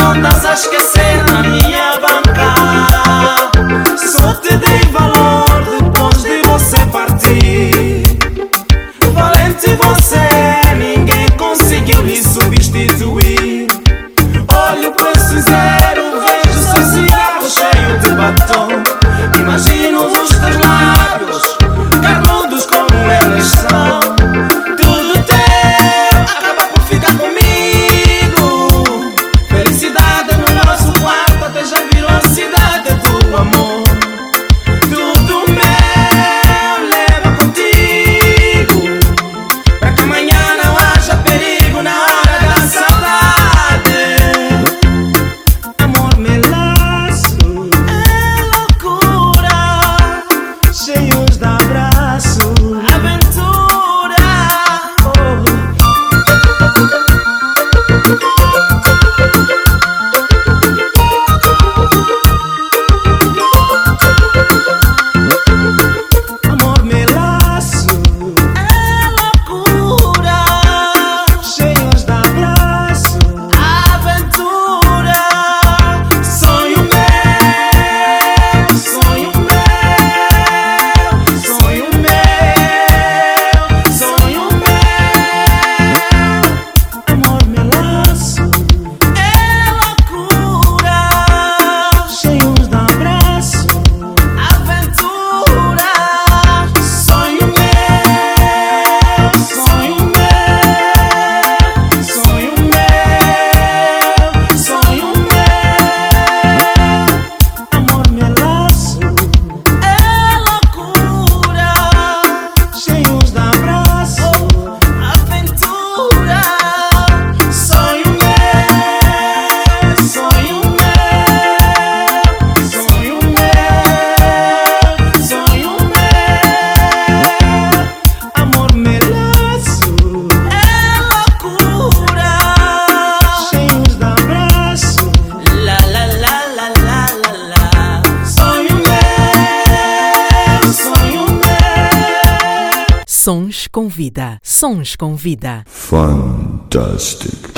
não possa esquecer a minha com vida. Fantastic.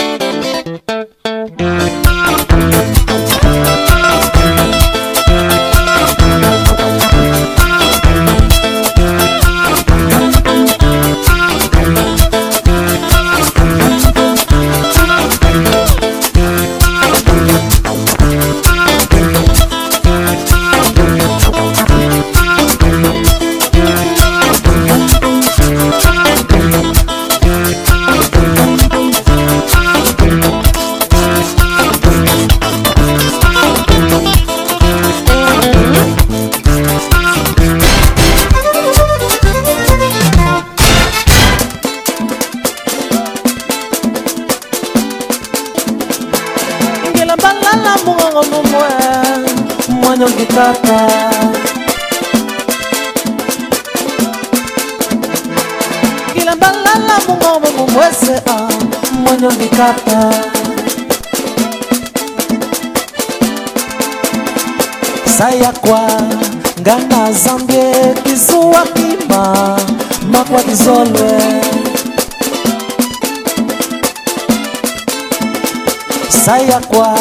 Sayakwa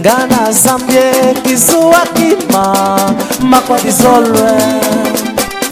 ngana zambie kizuwa kima makwa kizolwe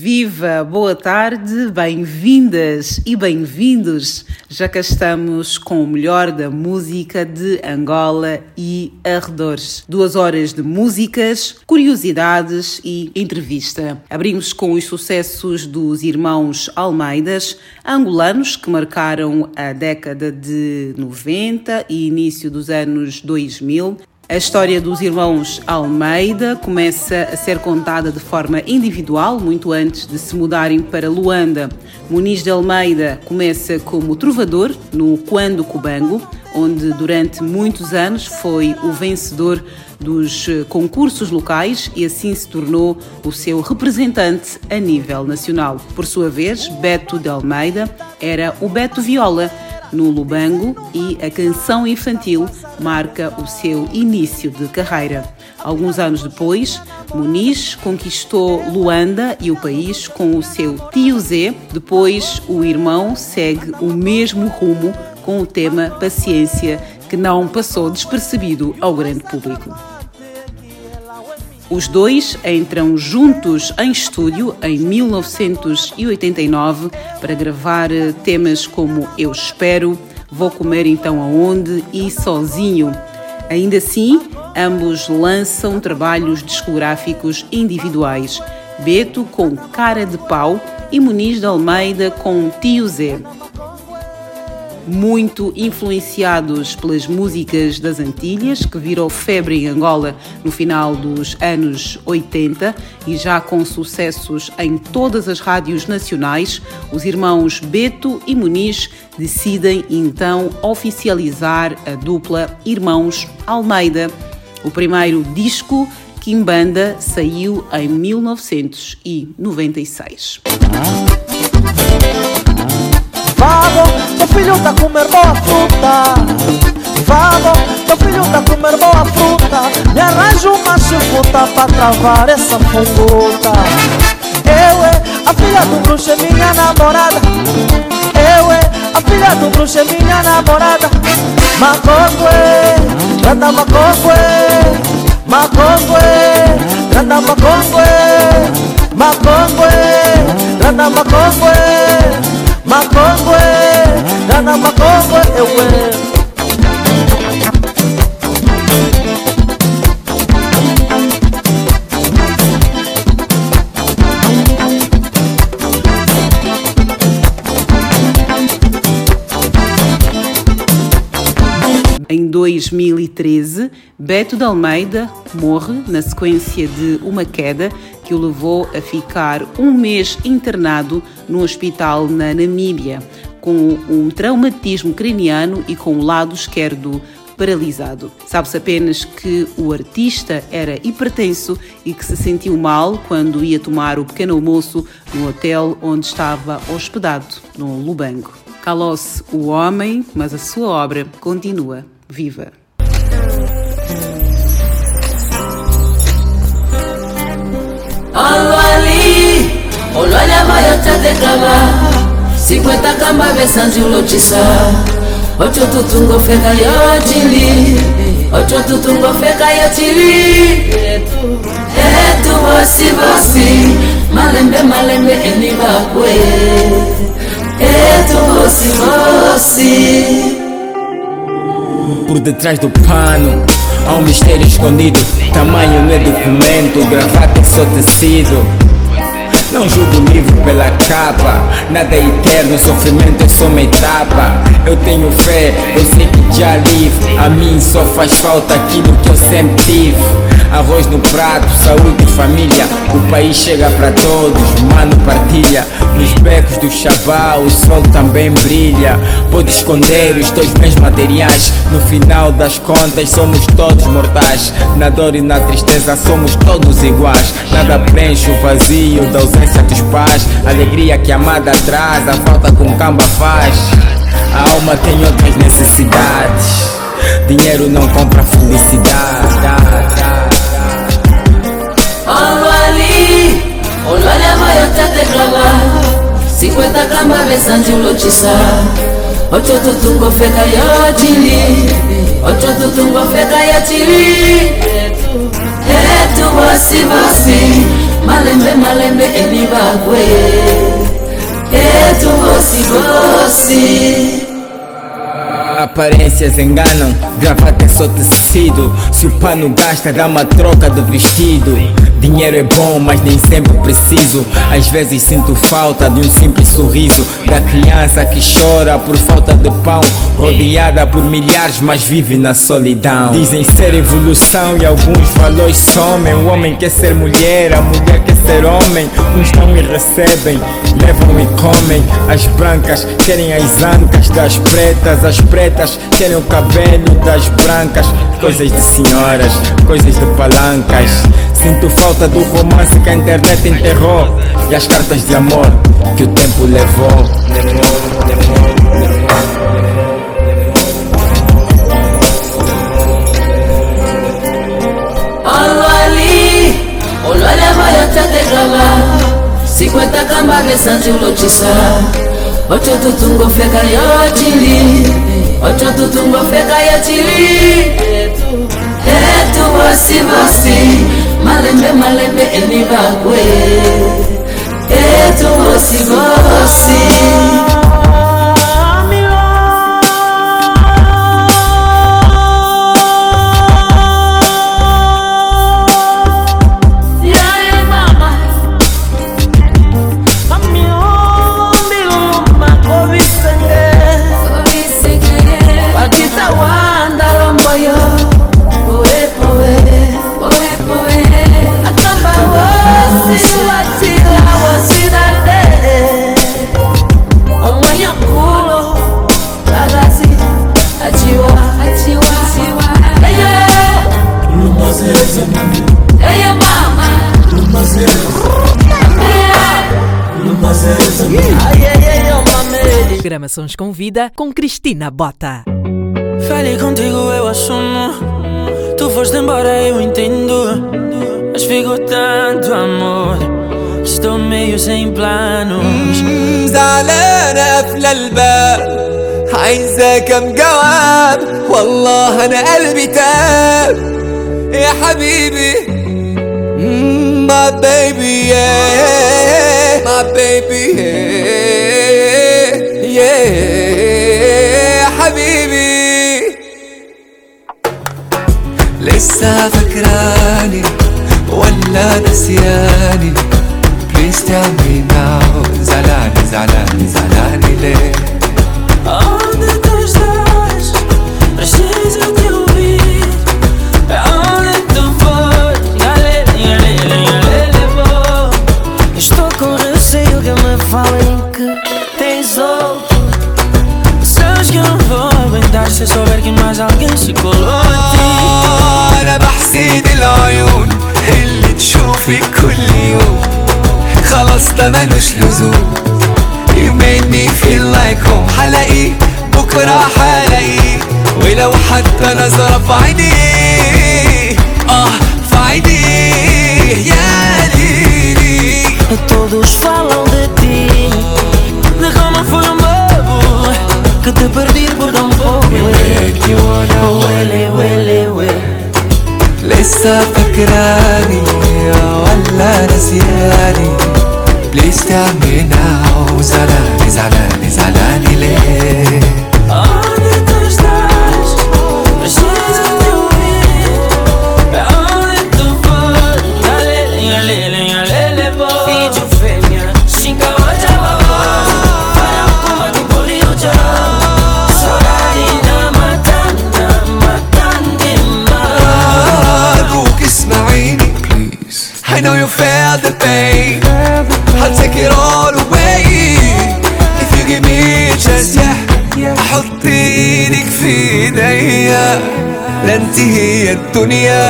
Viva, boa tarde, bem-vindas e bem-vindos. Já cá estamos com o melhor da música de Angola e arredores. Duas horas de músicas, curiosidades e entrevista. Abrimos com os sucessos dos irmãos Almeidas, angolanos que marcaram a década de 90 e início dos anos 2000 a história dos irmãos Almeida começa a ser contada de forma individual, muito antes de se mudarem para Luanda. Muniz de Almeida começa como trovador no Quando Cubango, onde durante muitos anos foi o vencedor dos concursos locais e assim se tornou o seu representante a nível nacional. Por sua vez, Beto de Almeida era o Beto Viola no Lubango e a canção infantil marca o seu início de carreira. Alguns anos depois, Muniz conquistou Luanda e o país com o seu tio Zé. Depois, o irmão segue o mesmo rumo com o tema Paciência, que não passou despercebido ao grande público. Os dois entram juntos em estúdio em 1989 para gravar temas como Eu Espero, Vou Comer Então Aonde e Sozinho. Ainda assim, ambos lançam trabalhos discográficos individuais. Beto com Cara de Pau e Muniz de Almeida com Tio Zé muito influenciados pelas músicas das Antilhas, que virou febre em Angola no final dos anos 80 e já com sucessos em todas as rádios nacionais, os irmãos Beto e Muniz decidem então oficializar a dupla Irmãos Almeida. O primeiro disco Kimbanda saiu em 1996. Vamos, teu filho tá comer boa fruta. Vamos, teu filho tá comer boa fruta. Me arranjo uma chifuta pra travar essa funguta Eu é a filha do bruxo, é minha namorada. Eu é a filha do bruxo, é minha namorada. Macongue, grande macongue Macongue, grande macongue Macongue, grande macongue Makongwe, Gana Makongwe, ewe Em 2013, Beto de Almeida morre na sequência de uma queda que o levou a ficar um mês internado no hospital na Namíbia, com um traumatismo craniano e com o lado esquerdo paralisado. Sabe-se apenas que o artista era hipertenso e que se sentiu mal quando ia tomar o pequeno almoço no hotel onde estava hospedado, no Lubango. Calou-se o homem, mas a sua obra continua viva. olwali olwali amayota de grava 50 kamba besanji ulotisa. Ocho tutungo feka yotili ocho tutungo feka yotili etu bosi bosi. Malembe malembe enibakwe etu bosi bosi Por detrás do pano. Há um mistério escondido Tamanho não é documento, gravata é só tecido. Não julgo o livro pela capa Nada é eterno, sofrimento é só uma etapa. Eu tenho fé, eu sei que já livre A mim só faz falta aquilo que eu sempre tive Arroz no prato, saúde e família. O país chega para todos, mano partilha. Nos becos do chavá o sol também brilha. Pode esconder os teus bens materiais. No final das contas somos todos mortais. Na dor e na tristeza somos todos iguais. Nada preenche o vazio da ausência dos pais. Alegria que a amada traz, a falta com camba faz. A alma tem outras necessidades. Dinheiro não compra felicidade Onwale moyo tate klawa Sikweta kamba besa njulo chisa Ocho tutungo feka ya chili Ocho Etu wasi wasi Malembe malembe eni bagwe Etu wasi wasi Aparências enganam, gravata é só tecido. Se o pano gasta, dá uma troca de vestido. Dinheiro é bom, mas nem sempre preciso. Às vezes sinto falta de um simples sorriso. Da criança que chora por falta de pão. Rodeada por milhares, mas vive na solidão. Dizem ser evolução e alguns valores somem. O homem quer ser mulher, a mulher quer ser homem. Uns não e recebem, levam e comem. As brancas querem as ancas das pretas. As pretas querem o cabelo das brancas. Coisas de senhoras, coisas de palancas. Sinto falta do romance que a internet enterrou. E as cartas de amor que o tempo levou. Olha ali, olha maior tate grava 50 kamba besanji ulotisa Ocho tutungo feka yotili Ocho tutungo feka yotili Etu bosi bosi Malembe malembe enibagwe Etu bosi Programa Sons com Vida com Cristina Bota. Falei contigo, eu assumo. Tu foste embora, eu entendo. Mas ficou tanto amor. que Estou meio sem planos. زعلانة في الباب عايزة كم جواب والله أنا قلبي تاب يا حبيبي Mm, My baby yeah My baby yeah Yeah حبيبي. لسه فاكراني ولا نسياني. Please tell me now. زعلاني زعلاني زعلاني ليه؟ Colou a ti. أنا بحسد العيون اللي تشوفك كل يوم. خلاص ده ملوش لزوم. You made me feel like home حلاقيه بكرة حلاقيه ولو حتى نظرة في عينيه آه في عينيه يا ليلي. Todos falam de ti كنت بردير بردم فوق وياكي وأنا ويلي ويلي ويلي لسه فكراني ولا نسياني. بليز تعمل عاوز أنا زعلاني زعلاني ليه؟ I'll take it all away If you give me a chance yeah أحط إيدك في إيديا لا انتهي الدنيا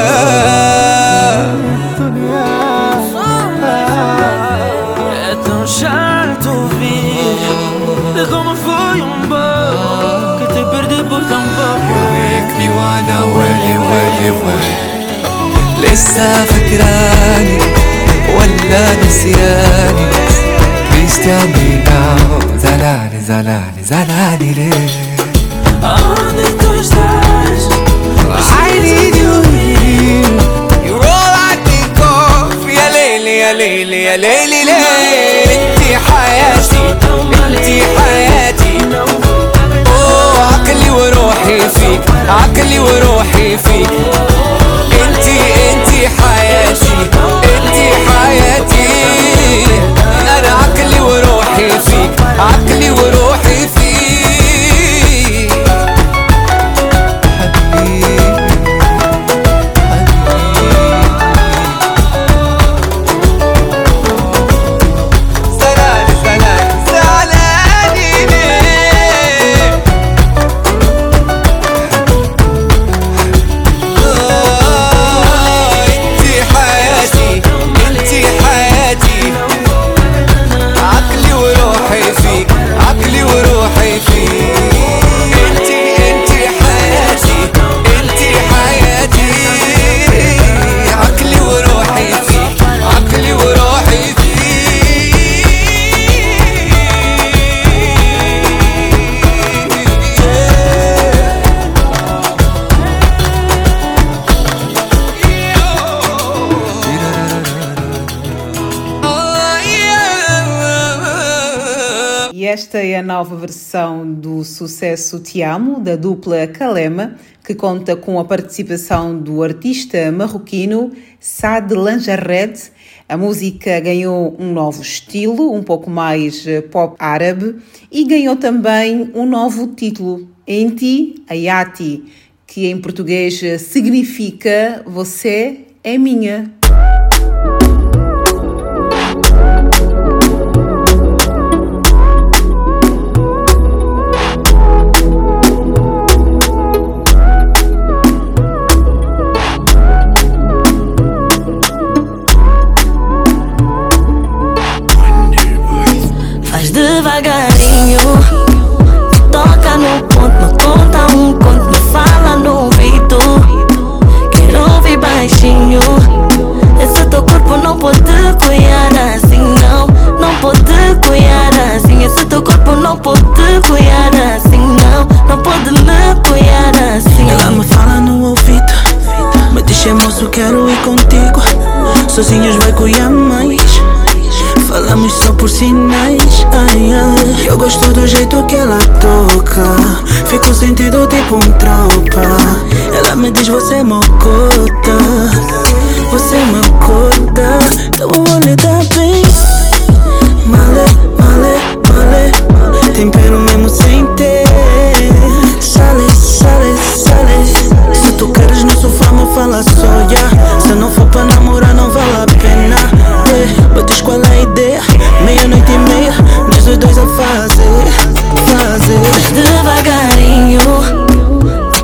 Shalto vi, le gomme foi un bas, que te perdais pour ton bas. You make me wanna, will you, will you, will you. لسه فاكراني ولا نسياني Please tell me now زعلاني زعلاني زعلاني ليه يا ليلي ليلي انتي حياتي انتي حياتي. أوه عقلي وروحي فيك عقلي وروحي فيك. انتي انتي حياتي. انتي حياتي. أنا عقلي وروحي فيك عقلي وروحي فيك. Esta é a nova versão do sucesso Te Amo, da dupla Kalema, que conta com a participação do artista marroquino Saad Lanjarred. A música ganhou um novo estilo, um pouco mais eh, pop árabe, e ganhou também um novo título, Enti Ayati, que em português eh, significa Você é minha. Sozinhos vai cuidar mais Falamos só por sinais ai, ai. Eu gosto do jeito que ela toca. Fico sentido tipo um tropa. Ela me diz você é mocota. Você é mocota. Teu olho tá bem nós dois a fazer, fazer. Devagarinho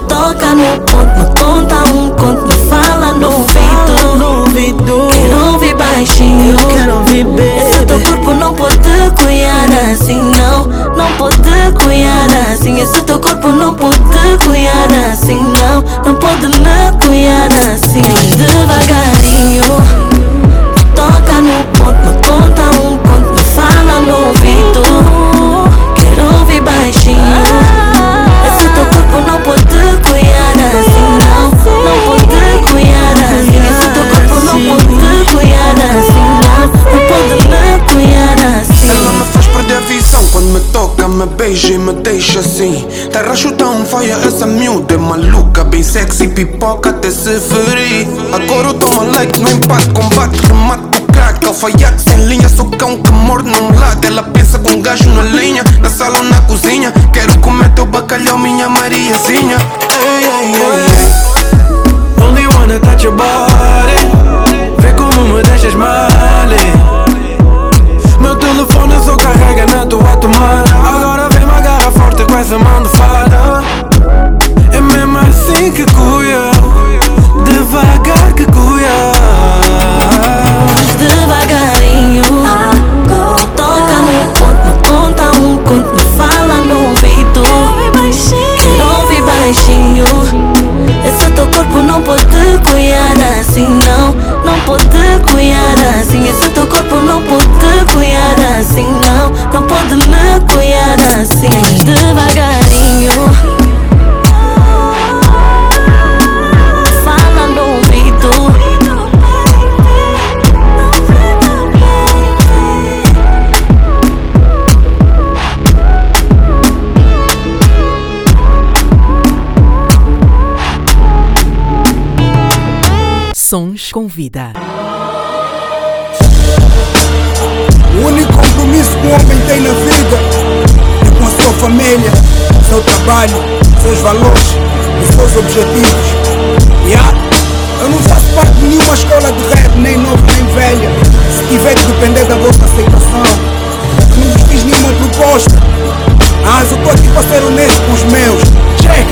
Toca no ponto, me conta um conto Me fala no ouvido, no ouvido. Quero ouvir baixinho. Eu quero ouvir bem. É Esse teu corpo não pode cuidar assim não. Não pode cuidar assim. É Esse teu corpo não pode cuidar assim não. Não pode me cuidar assim. Devagarinho Toca no ponto, beija e me deixa assim Terra um faia, essa miúda é maluca Bem sexy, pipoca até se ferir Agora eu tomo like, no empate, combate, remate crack Alfaiate sem linha, sou cão que morde num lado Ela pensa com gajo na linha, na sala ou na cozinha Quero comer teu bacalhau, minha Mariazinha Ei, ei, ei, ei Only wanna touch your body. Vê como me deixas mal telefone só carrega na tua tomada. Agora vem-me agarra forte com essa mão de fada É mesmo assim que cuia Devagar que cuia. Mas devagarinho Toca no ponto, me conta um conto Me fala no ouvido. Ouvir baixinho. Esse teu corpo não pode cuidar assim não. Não pode Sons com vida. O único compromisso que um homem tem na vida é com a sua família, seu trabalho, seus valores e seus objetivos. Yeah. Eu não faço parte de nenhuma escola de rap, nem novo nem velha. Se tiver que depender da vossa aceitação, não vos fiz nenhuma proposta. Mas eu tô aqui para ser honesto com os meus. Check,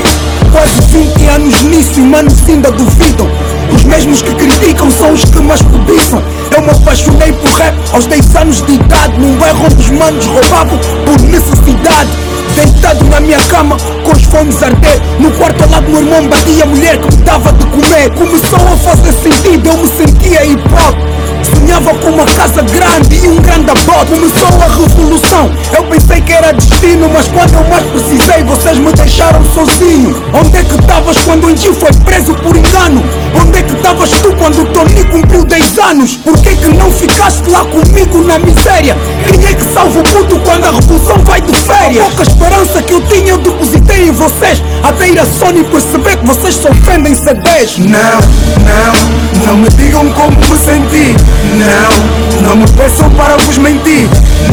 quase 20 anos nisso e manos ainda duvidam. Os mesmos que criticam são os que mais cobiçam. Eu me apaixonei por rap aos 10 anos de idade. Num bairro os manos roubavam por necessidade. Deitado na minha cama, com os fones arder No quarto ao lado meu irmão batia a mulher que me dava de comer Começou a fazer sentido, eu me sentia hip hop Sonhava com uma casa grande e um grande abote Começou a revolução Eu pensei que era destino Mas quando eu mais precisei Vocês me deixaram sozinho Onde é que estavas quando o Gil foi preso por engano? Onde é que estavas tu quando o Tony cumpriu 10 anos? Por que que não ficaste lá comigo na miséria? Quem é que salva o puto quando a revolução vai de férias? A pouca esperança que eu tinha eu depositei em vocês Até ir a Sony perceber que vocês só vendem CDs Não, não, não me digam como me senti Não, não me peçam para vos mentir.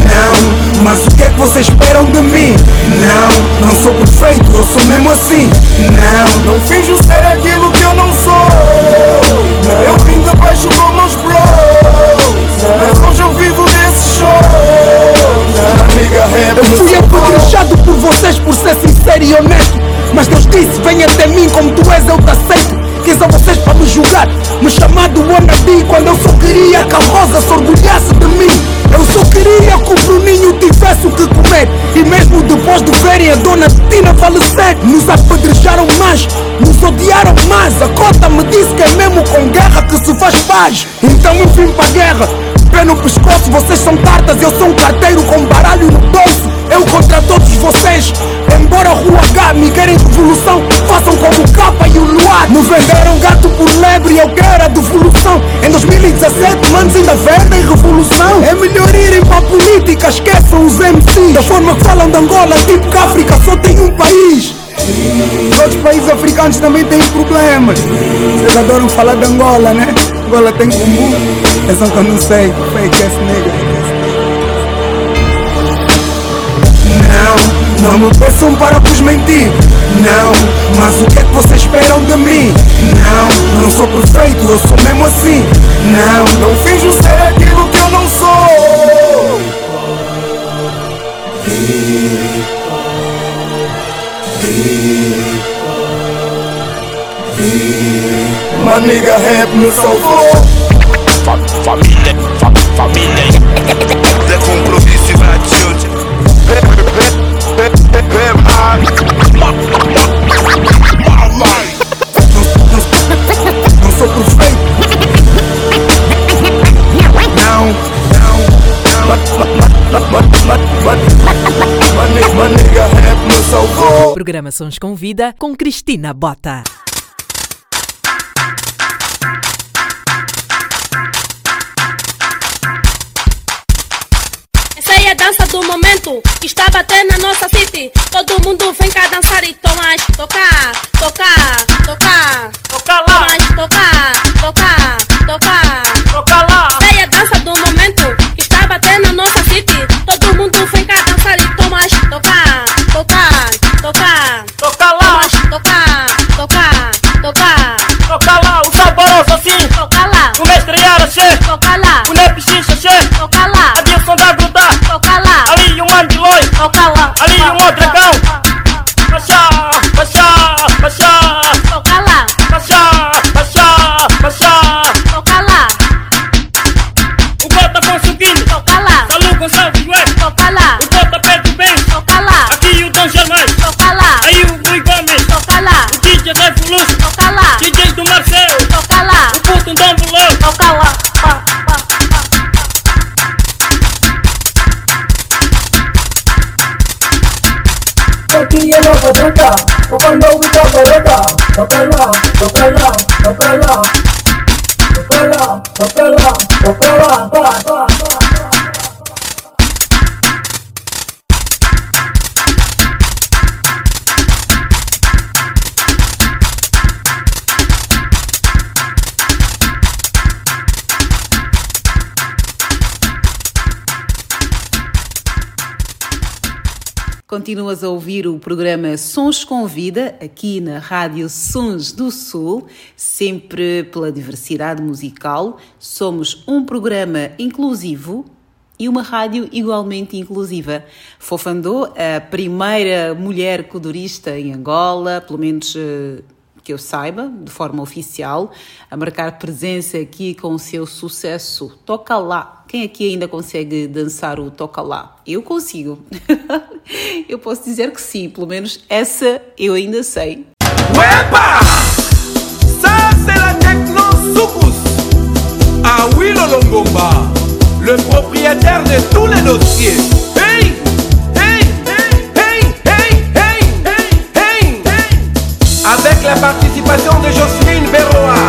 Não, mas o que é que vocês esperam de mim? Não, não sou perfeito, eu sou mesmo assim. Não, não finjo ser aquilo que eu não sou. Eu vim de baixo com meus bros. Mas hoje eu vivo desse show. Eu fui apedrejado por vocês por ser sincero e honesto. Mas Deus disse, vem até mim como tu és, eu te aceito Quis a vocês para me julgar. Me chamar do wannabe quando eu só queria que a Rosa se orgulhasse de mim. Eu só queria que o Bruninho tivesse o que comer. E mesmo depois de verem a dona Tina falecer. Nos apedrejaram mais, nos odiaram mais. A cota me disse que é mesmo com guerra que se faz paz. Então eu vim para a guerra Pé no pescoço, vocês são tartas, eu sou um carteiro com baralho no bolso. Eu contra todos vocês. Embora a Rua H me querem revolução, façam como o Capa e o Luar. Me venderam gato por lebre, eu quero a devolução. Em 2017, manos ainda vendem revolução. É melhor irem para a política, esqueçam os MCs. Da forma que falam de Angola, tipo que a África só tem um país. Os outros países africanos também têm problemas. Vocês adoram falar de Angola, né? Angola tem comum. É só que eu não sei. Fake ass nigga. Não, me peçam para vos mentir. Não, mas o que é que vocês esperam de mim? Não, não sou perfeito, eu sou mesmo assim. Não, não finjo ser aquilo que eu não sou. Uma nigga rap me salvou. Família, fa- família programa Sons com Vida com Cristina Bota. Essa é a dança do momento que está batendo na nossa city. Todo mundo vem cá dançar e Tomás tocar, tocar, tocar, tocar lá, Tomás tocar. Martiniano Roberta, Papalo Vita Roberta, Papala, Papala, Papala, Papala, Papala, Papala, Papala, Papala. Continuas a ouvir o programa Sons com Vida, aqui na Rádio Sons do Sul, sempre pela diversidade musical. Somos um programa inclusivo e uma rádio igualmente inclusiva. Fofandô, a primeira mulher codurista em Angola, pelo menos eh, que eu saiba, de forma oficial, a marcar presença aqui com o seu sucesso. Toca lá. Quem aqui ainda consegue dançar o Toca lá? Eu consigo. eu posso dizer que sim, pelo menos essa eu ainda sei. Uepa! Ah le propriétaire de tous les dossiers. la participation de Jocelyne Berroa.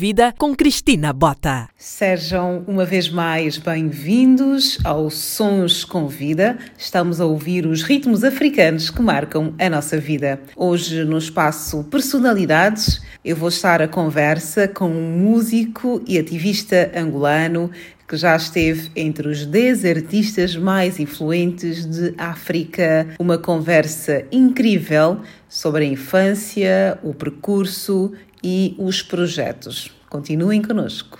Vida com Cristina Bota. Sejam uma vez mais bem-vindos ao Sons com Vida. Estamos a ouvir os ritmos africanos que marcam a nossa vida. Hoje, no espaço Personalidades, eu vou estar a conversa com um músico e ativista angolano que já esteve entre os 10 artistas mais influentes de África. Uma conversa incrível sobre a infância, o percurso e os projetos. Continuem conosco.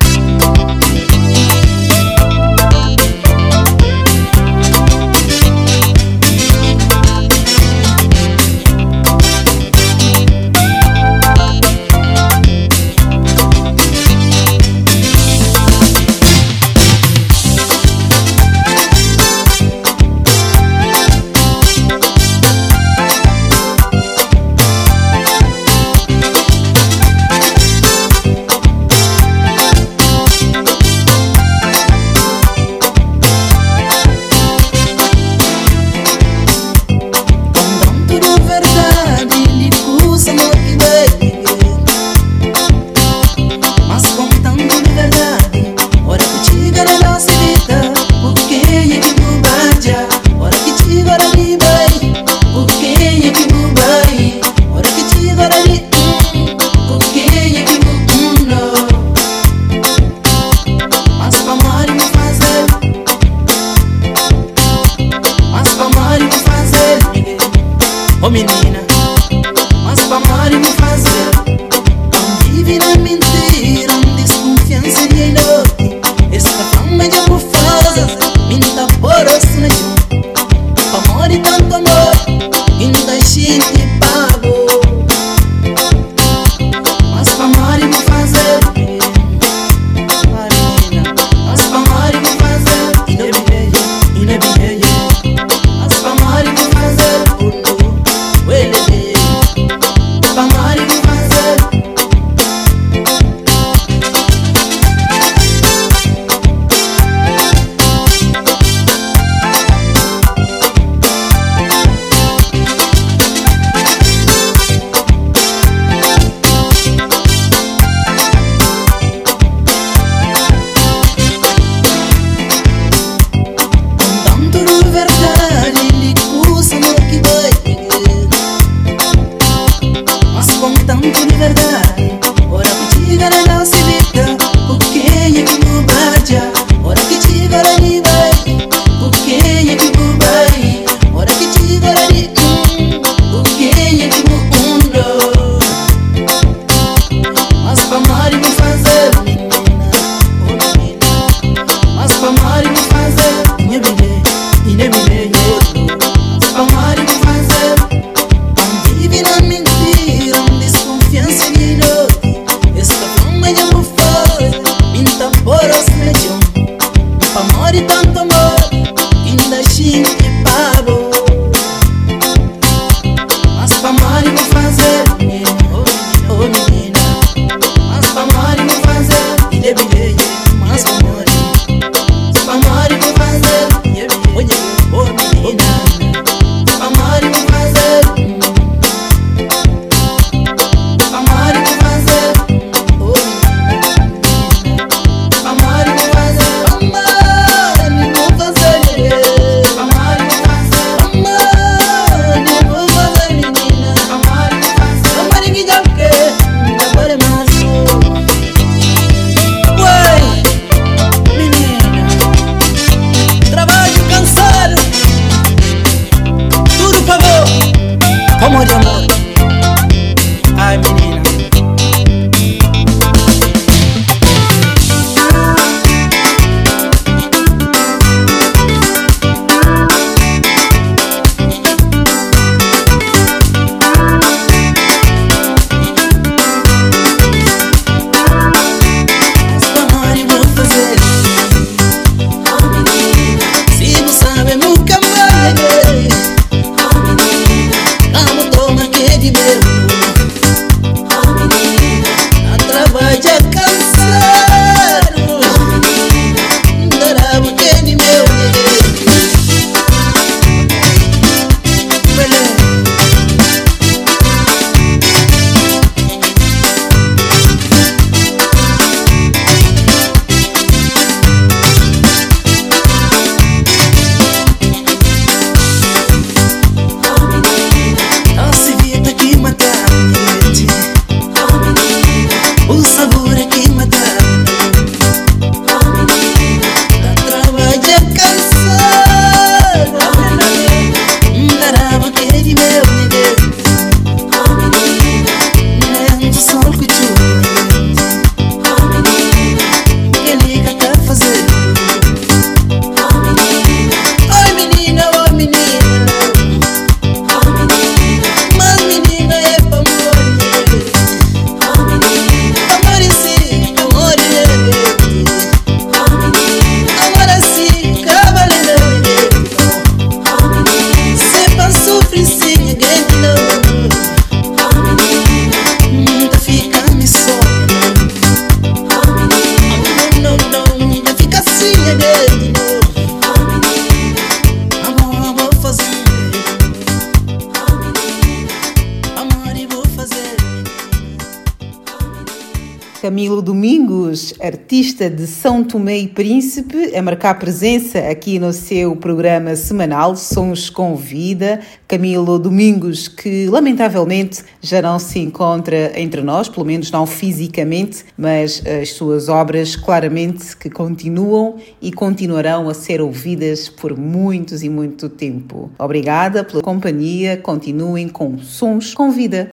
Artista de São Tomé e Príncipe, a marcar presença aqui no seu programa semanal Sons com Vida. Camilo Domingos, que lamentavelmente já não se encontra entre nós, pelo menos não fisicamente, mas as suas obras claramente que continuam e continuarão a ser ouvidas por muitos e muito tempo. Obrigada pela companhia, continuem com Sons com Vida.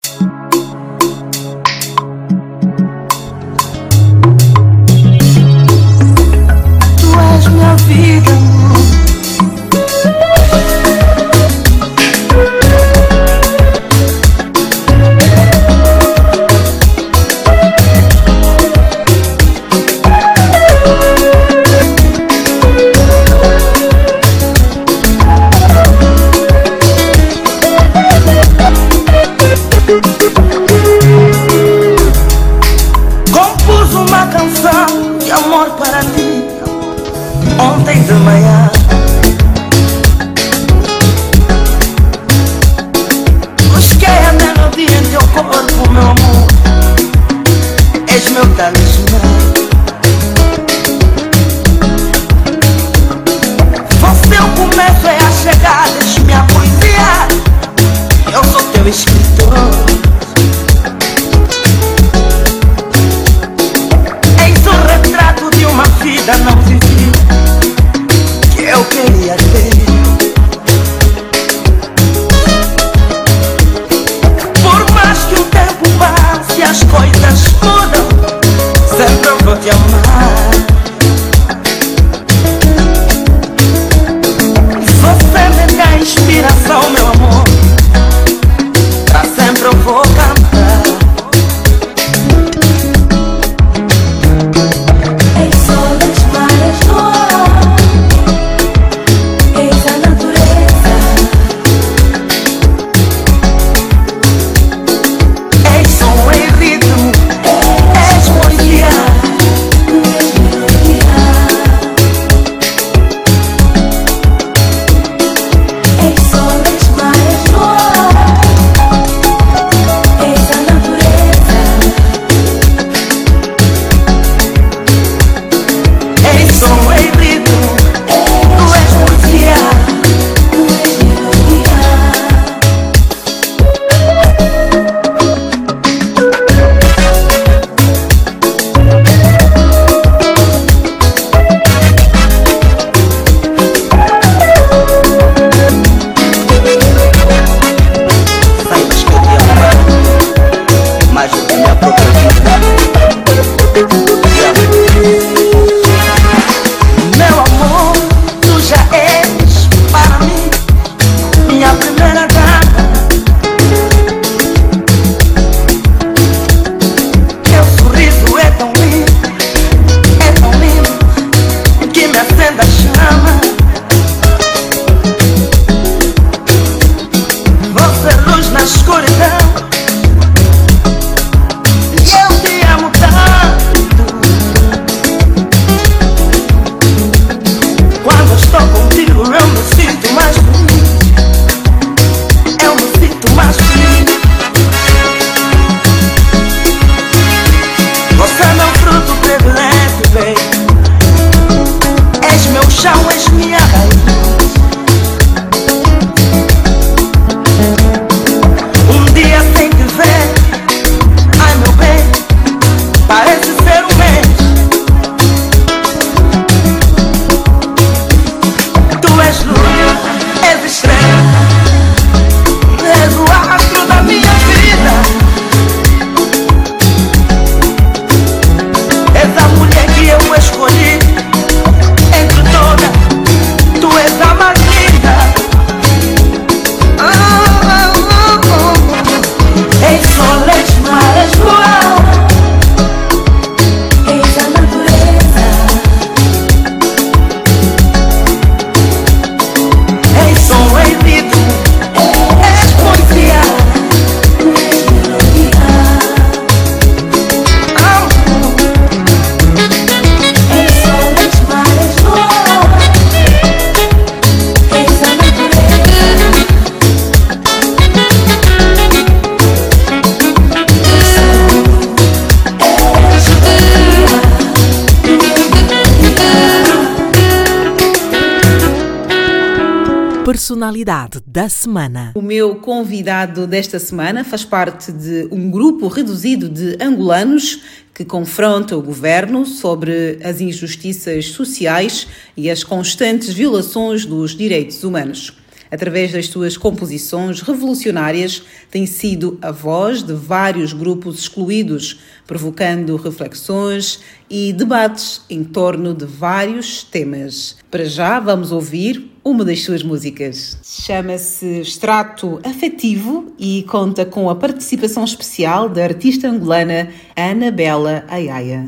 Da semana. O meu convidado desta semana faz parte de um grupo reduzido de angolanos que confronta o governo sobre as injustiças sociais e as constantes violações dos direitos humanos através das suas composições revolucionárias, tem sido a voz de vários grupos excluídos, provocando reflexões e debates em torno de vários temas. Para já, vamos ouvir uma das suas músicas. Chama-se Extrato Afetivo e conta com a participação especial da artista angolana Anabela Ayaya.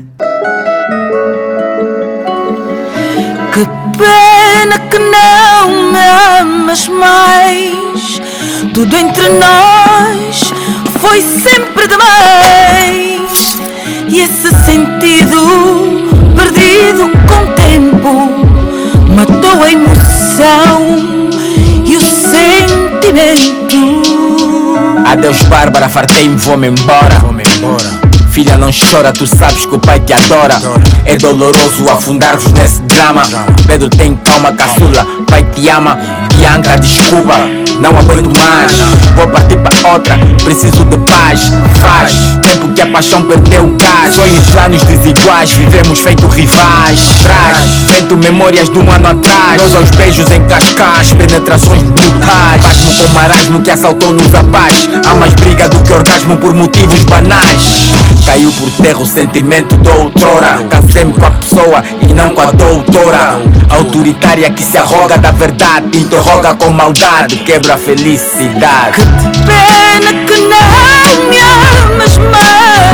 Que pena que não me amas mais. Tudo entre nós foi sempre demais. E esse sentido perdido com o tempo matou a emoção e o sentimento. Adeus, Bárbara, fartei-me, vou-me embora. Vou-me embora. Filha, não chora, tu sabes que o pai te adora. É doloroso afundar-vos nesse drama. Pedro tem calma, caçula, pai te ama. Bianca, desculpa, não aguento mais. Vou partir para outra, preciso de paz. Faz tempo que a paixão perdeu o gás. Sonhos, planos desiguais, vivemos feito rivais. Traz, feito memórias de um ano atrás. Nós aos beijos em cascais, penetrações brutais. Pasmo com marasmo que assaltou-nos a paz. Há mais briga do que orgasmo por motivos banais. Caiu por terra o sentimento da outrora. Casei-me com a pessoa e não com a doutora. Autoritária que se arroga da verdade, interroga com maldade, quebra a felicidade. Pena que não me amas mais.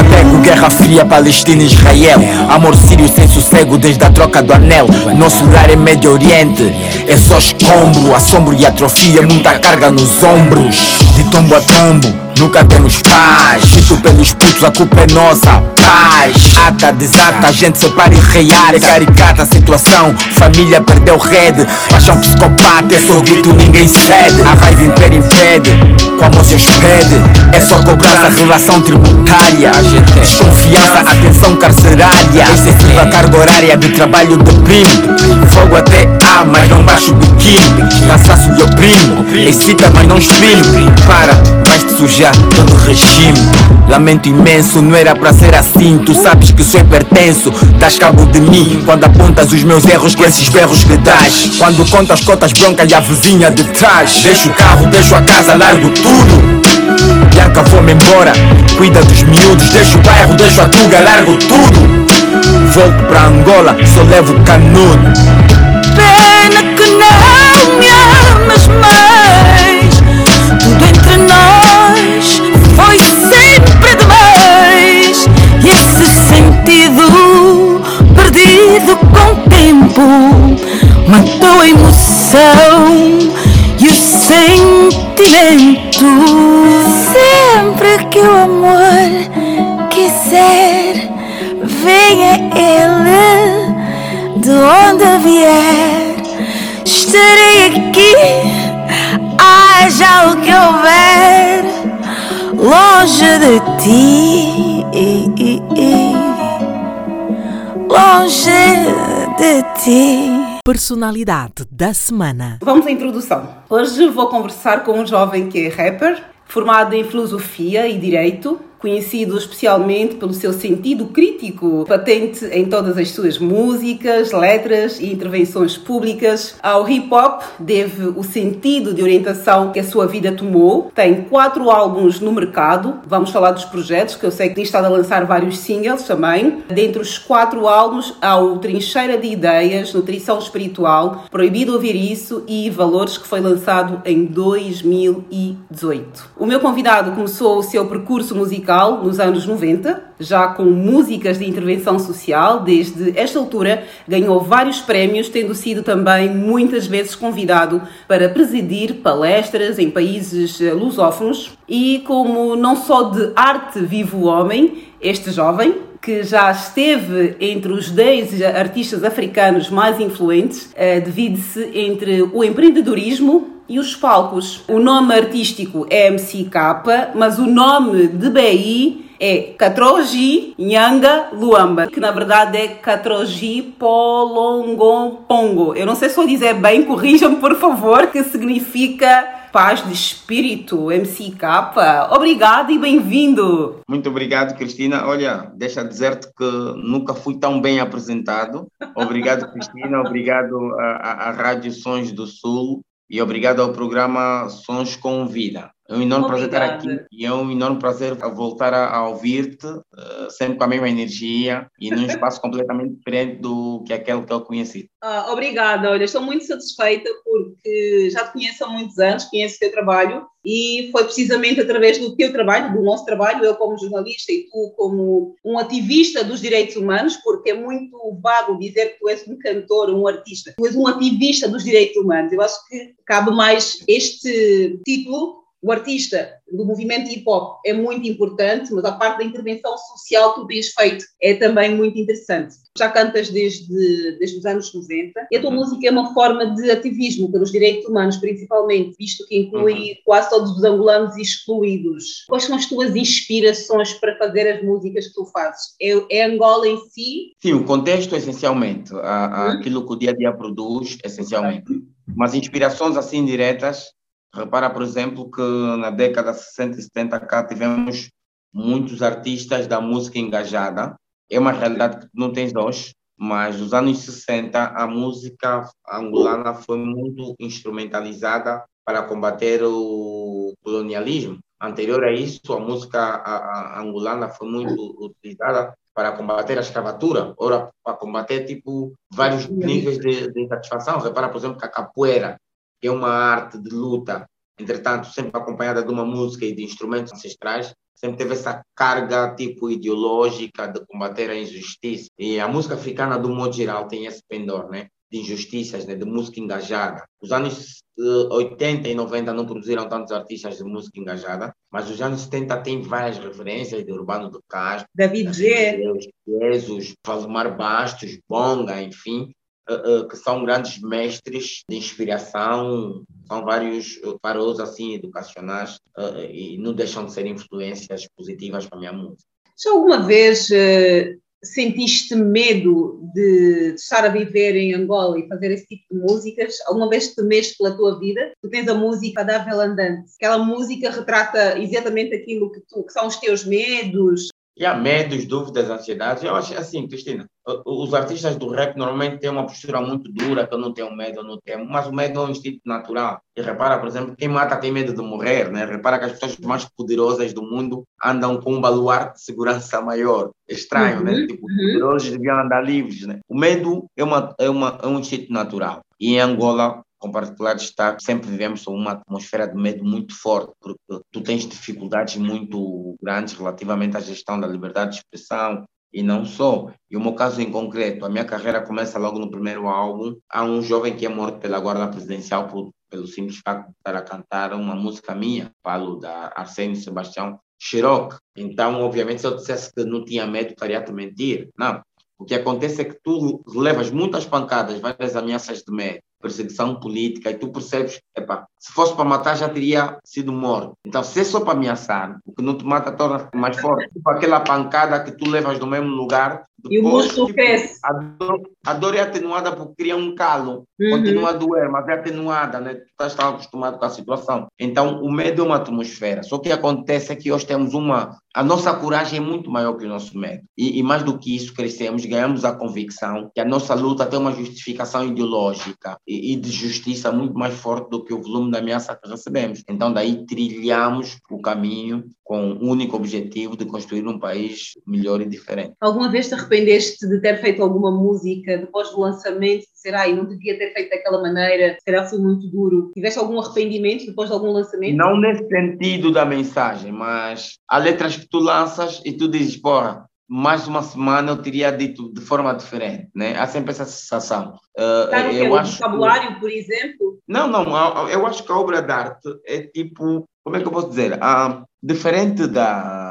Luta teco, guerra fria, Palestina Israel. Amor sírio sem sossego desde a troca do anel. Nosso lar é Médio Oriente, é só escombro, assombro e atrofia, muita carga nos ombros. De tombo a tombo, nunca temos paz. Chito pelos putos, a culpa é nossa. Paz, ata, desata, a gente separa e reata. É caricata a situação, família perdeu rede. Paixão psicopata, é só grito, ninguém cede. A raiva impera impede, com amor se expede. É só cobrança, relação tributária. Desconfiança, atenção carcerária. Excessiva carga horária de trabalho deprime. Fogo até há, mas não baixo o biquíni. Cansaço de oprime, excita, mas não exprime. Para, vais te sujar todo regime. Lamento imenso, não era pra ser assim. Tu sabes que sou pertenço, das cabo de mim. Quando apontas os meus erros, com esses berros que dás. Quando contas cotas broncas e a vizinha de trás. Deixo o carro, deixo a casa, largo tudo. Bianca, vou-me embora. Cuida dos miúdos, deixo o bairro, deixo a tuga, largo tudo. Volto pra Angola, só levo canudo. Pena que não me amas mais. Tudo entre nós foi sempre demais. E esse sentido perdido com o tempo matou a emoção e o sentimento. Sempre que o amor quiser, venha ele de onde vier. Estarei aqui, haja o que houver, longe de ti, longe de ti. Personalidade da semana. Vamos à introdução. Hoje vou conversar com um jovem que é rapper, formado em filosofia e direito, conhecido especialmente pelo seu sentido crítico, patente em todas as suas músicas, letras e intervenções públicas. Ao hip hop deve o sentido de orientação que a sua vida tomou. Tem quatro álbuns no mercado. Vamos falar dos projetos, que eu sei que tem estado a lançar vários singles também. Dentre os quatro álbuns há o Trincheira de Ideias, Nutrição Espiritual, Proibido Ouvir Isso e Valores, que foi lançado em 2018. O meu convidado começou o seu percurso musical musical nos anos 90, já com músicas de intervenção social. Desde esta altura, ganhou vários prémios, tendo sido também muitas vezes convidado para presidir palestras em países eh, lusófonos. E como não só de arte vive o homem, este jovem, que já esteve entre os 10 artistas africanos mais influentes, eh, divide-se entre o empreendedorismo e os palcos. O nome artístico é MCK, mas o nome de BI é Katroji Nyanga Luamba, que na verdade é Katroji Polongon Eu não sei se vou dizer bem, corrijam-me por favor, que significa paz de espírito, MCK. Obrigado e bem-vindo. Muito obrigado, Cristina. Olha, deixa dizer-te que nunca fui tão bem apresentado. Obrigado, Cristina. Obrigado à Rádio Sons do Sul e obrigado ao programa Sons com Vida. É um enorme prazer estar aqui e é um enorme prazer voltar a, a ouvir-te, uh, sempre com a mesma energia e num espaço completamente diferente do que aquele que eu conheci. Ah, obrigada, olha, estou muito satisfeita porque já te conheço há muitos anos, conheço o teu trabalho e foi precisamente através do teu trabalho, do nosso trabalho, eu como jornalista e tu como um ativista dos direitos humanos, porque é muito vago dizer que tu és um cantor, um artista, tu és um ativista dos direitos humanos. Eu acho que cabe mais este título o artista do movimento hip hop é muito importante, mas a parte da intervenção social que tu tens feito é também muito interessante. Já cantas desde, desde os anos 90 e a tua uhum. música é uma forma de ativismo pelos direitos humanos, principalmente, visto que inclui uhum. quase todos os angolanos excluídos. Quais são as tuas inspirações para fazer as músicas que tu fazes? É, é Angola em si? Sim, o contexto essencialmente, a, a, uhum. aquilo que o dia a dia produz essencialmente. Mas inspirações assim diretas Repara, por exemplo, que na década 60 e 70 cá tivemos muitos artistas da música engajada. É uma realidade que não tens hoje, mas nos anos 60 a música angolana foi muito instrumentalizada para combater o colonialismo. Anterior a isso, a música angolana foi muito utilizada para combater a escravatura, ora para combater tipo vários níveis de, de insatisfação. Repara, por exemplo, que a capoeira que é uma arte de luta, entretanto, sempre acompanhada de uma música e de instrumentos ancestrais, sempre teve essa carga tipo ideológica de combater a injustiça. E a música africana, do modo geral, tem esse pendor, né? De injustiças, né? de música engajada. Os anos 80 eh, e 90 não produziram tantos artistas de música engajada, mas os anos 70 tem várias referências de Urbano do Castro, David G. Jesus, Valmar Bastos, Bonga, enfim, que são grandes mestres de inspiração, são vários faros assim educacionais e não deixam de ser influências positivas para a minha música. Já alguma vez sentiste medo de estar a viver em Angola e fazer esse tipo de músicas? Alguma vez temeste pela tua vida? Tu tens a música da Vela Andante. Aquela música retrata exatamente aquilo que, tu, que são os teus medos, e há medos, dúvidas, ansiedades. Eu acho assim, Cristina, os artistas do rap normalmente têm uma postura muito dura, que eu não tenho medo, eu não tenho, mas o medo é um instinto natural. E repara, por exemplo, quem mata tem medo de morrer, né? Repara que as pessoas mais poderosas do mundo andam com um baluarte de segurança maior. Estranho, né? uhum, né? Tipo, os poderosos deviam andar livres, né? O medo é, uma, é, uma, é um instinto natural. E em Angola, com particular destaque, sempre vivemos uma atmosfera de medo muito forte, porque tu tens dificuldades muito grandes relativamente à gestão da liberdade de expressão, e não só. E o meu caso em concreto, a minha carreira começa logo no primeiro álbum. Há um jovem que é morto pela guarda presidencial por, pelo simples facto de estar a cantar uma música minha, falo da Arsênio Sebastião Xiroque. Então, obviamente, se eu dissesse que não tinha medo, estaria-te mentir. Não. O que acontece é que tu levas muitas pancadas, várias ameaças de medo perseguição política, e tu percebes, epa, se fosse para matar já teria sido morto. Então, se é só para ameaçar, o que não te mata torna mais forte. Tipo aquela pancada que tu levas no mesmo lugar. Depois, e o músculo tipo, cresce. A dor, a dor é atenuada porque cria um calo. Uhum. Continua a doer, mas é atenuada, né? Tu estás tão acostumado com a situação. Então, o medo é uma atmosfera. Só que acontece é que hoje temos uma... A nossa coragem é muito maior que o nosso medo. E, e mais do que isso, crescemos, ganhamos a convicção que a nossa luta tem uma justificação ideológica e, de justiça muito mais forte do que o volume da ameaça que recebemos. Então, daí trilhamos o caminho com o único objetivo de construir um país melhor e diferente. Alguma vez te arrependeste de ter feito alguma música depois do lançamento, será, e não devia ter feito daquela maneira, será foi muito duro? Tiveste algum arrependimento depois de algum lançamento? Não nesse sentido da mensagem, mas há letras que tu lanças e tu dizes, porra, mais uma semana eu teria dito de forma diferente, né? Há sempre essa sensação. Uh, no eu acho que- vocabulário, por exemplo? Não, não, eu acho que a obra de arte é tipo, como é que eu posso dizer? Ah, diferente da,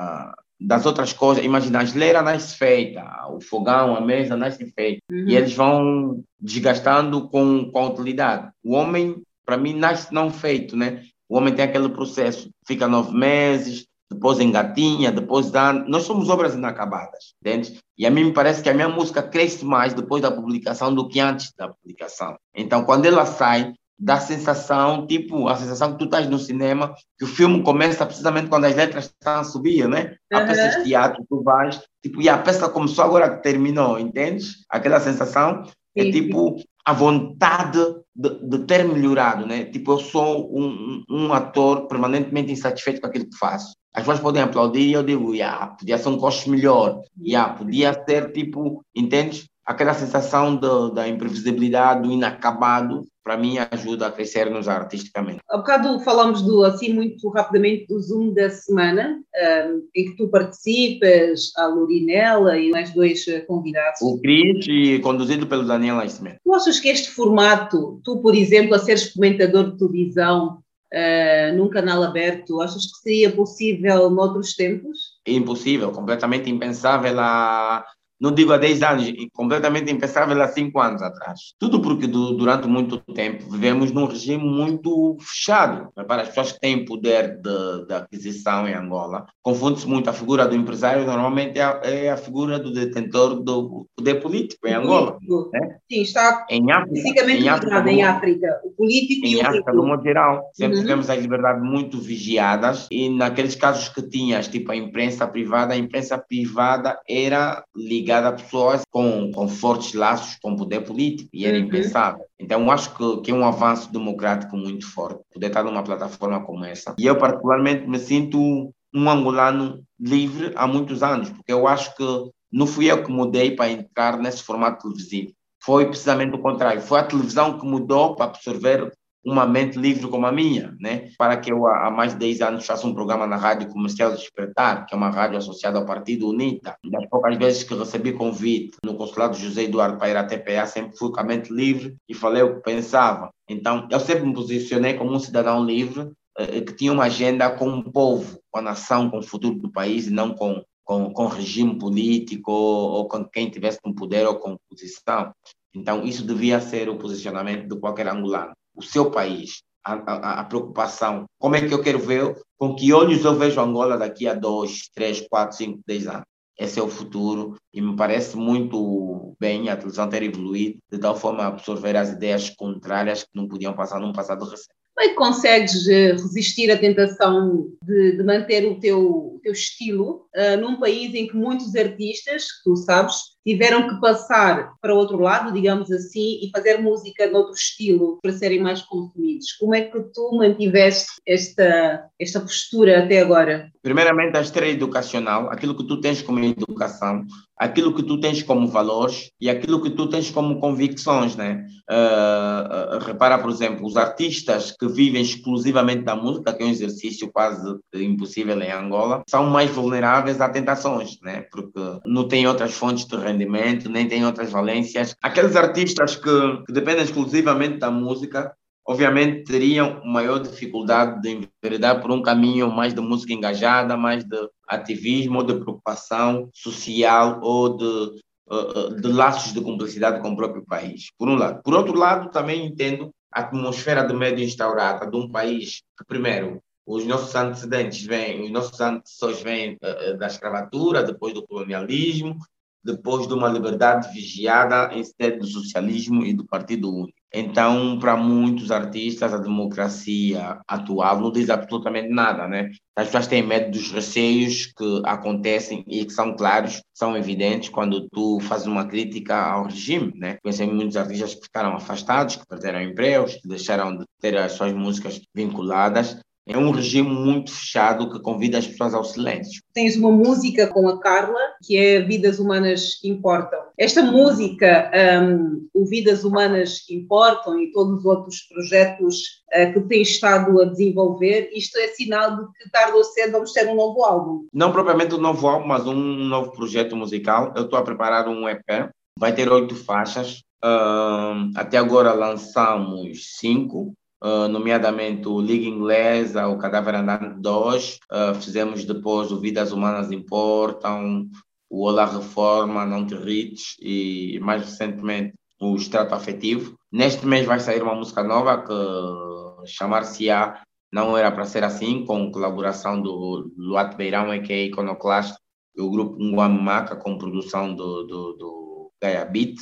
das outras coisas, imagina, a geleira nasce feita, o fogão, a mesa nasce feita, Uhum. e eles vão desgastando com, com a utilidade. O homem, para mim, nasce não feito, né? O homem tem aquele processo, fica nove meses, depois engatinha, depois dá. Nós somos obras inacabadas, entende? E a mim me parece que a minha música cresce mais depois da publicação do que antes da publicação. Então, quando ela sai, dá a sensação, tipo, a sensação que tu estás no cinema, que o filme começa precisamente quando as letras estão a subir, né? Há Aham. peças de teatro, tu vais, tipo, e a peça começou agora que terminou, entendes? Aquela sensação é Sim, tipo a vontade de, de ter melhorado, né? Tipo, eu sou um, um, ator permanentemente insatisfeito com aquilo que faço. As pessoas podem aplaudir e eu digo, yeah, podia ser um costo melhor, yeah, podia ser tipo, entendes? Aquela sensação de- da imprevisibilidade, do inacabado, para mim ajuda a crescer-nos artisticamente. Há bocado falamos do, assim muito rapidamente do Zoom da semana, ahm, em que tu participas, a Lorinela e mais dois eh, convidados. O Cris, e conduzido pelo Daniel Nascimento. Tu achas que este formato, tu, por exemplo, a seres comentador de televisão ah, num canal aberto, achas que seria possível noutros tempos? Impossível, completamente impensável há, não digo há 10 anos, e completamente impensável há 5 anos atrás. Tudo porque du- durante muito tempo vivemos num regime muito fechado. Para as pessoas que têm poder de, de aquisição em Angola, confunde-se muito a figura do empresário, normalmente é a, é a figura do detentor do poder político em Angola. Né? Sim, está Em África, fisicamente em África, em África. O político e em o África, no modo geral, sempre Uhum. tivemos as liberdades muito vigiadas e naqueles casos que tinhas, tipo a imprensa privada, a imprensa privada era ligada a pessoas com, com fortes laços com poder político e era Uhum. impensável. Então, acho que, que é um avanço democrático muito forte poder estar numa plataforma como essa. E eu, particularmente, me sinto um angolano livre há muitos anos, porque eu acho que não fui eu que mudei para entrar nesse formato televisivo. Foi precisamente o contrário. Foi a televisão que mudou para absorver uma mente livre como a minha, né? Para que eu, há mais de 10 anos, faça um programa na Rádio Comercial Despertar, que é uma rádio associada ao Partido UNITA. Das poucas vezes que recebi convite no consulado José Eduardo para ir à TPA, sempre fui com a mente livre e falei o que pensava. Então, eu sempre me posicionei como um cidadão livre, eh, que tinha uma agenda com o povo, com a nação, com o futuro do país e não com com, com regime político ou, com quem tivesse no poder ou com posição. Então, isso devia ser o posicionamento de qualquer angolano. O seu país, a, a, a preocupação. Como é que eu quero ver? Com que olhos eu vejo Angola daqui a dois, três, quatro, cinco, dez anos? Esse é o futuro e me parece muito bem a televisão ter evoluído de tal forma a absorver as ideias contrárias que não podiam passar num passado recente. Como é que consegues eh, resistir à tentação de, de manter o teu, teu estilo ah, num país em que muitos artistas, que tu sabes, tiveram que passar para outro lado, digamos assim, e fazer música noutro estilo para serem mais consumidos? Como é que tu mantiveste esta, esta postura até agora? Primeiramente, a esteira educacional, aquilo que tu tens como educação, aquilo que tu tens como valores e aquilo que tu tens como convicções, né? Uh, repara, por exemplo, os artistas que vivem exclusivamente da música, que é um exercício quase impossível em Angola, são mais vulneráveis a tentações, né? Porque não têm outras fontes de rendimento, nem têm outras valências. Aqueles artistas que, que dependem exclusivamente da música, obviamente teriam maior dificuldade de enveredar por um caminho mais de música engajada, mais de ativismo ou de preocupação social ou de, uh, de laços de cumplicidade com o próprio país, por um lado. Por outro lado, também entendo a atmosfera de médio instaurada de um país que, primeiro, os nossos antecedentes vêm, os nossos antecessores vêm uh, da escravatura, depois do colonialismo, depois de uma liberdade vigiada em sede do socialismo e do Partido Único. Então, para muitos artistas, a democracia atual não diz absolutamente nada, né? As pessoas têm medo dos receios que acontecem e que são claros, são evidentes quando tu fazes uma crítica ao regime, né? Conheci muitos artistas que ficaram afastados, que perderam empregos, que deixaram de ter as suas músicas vinculadas. É um regime muito fechado que convida as pessoas ao silêncio. Tens uma música com a Carla, que é Vidas Humanas que Importam. esta música, um, o Vidas Humanas Importam e todos os outros projetos uh, que tem estado a desenvolver, isto é sinal de que tarde ou cedo vamos ter um novo álbum. Não propriamente um novo álbum, mas um novo projeto musical. Eu estou a preparar um EP, vai ter oito faixas. Uh, até agora lançamos cinco, Uh, nomeadamente o Liga Inglesa, o Cadáver Andante 2, uh, fizemos depois o Vidas Humanas Importam, o Olá Reforma, Não Te Rites e mais recentemente o Extrato Afetivo. Neste mês vai sair uma música nova que chamar-se-á Não Era Para Ser Assim, com colaboração do Luat Beirão, a.k.a. Iconoclast, e o grupo Nguamaca, com produção do, do, do Gaia Beat.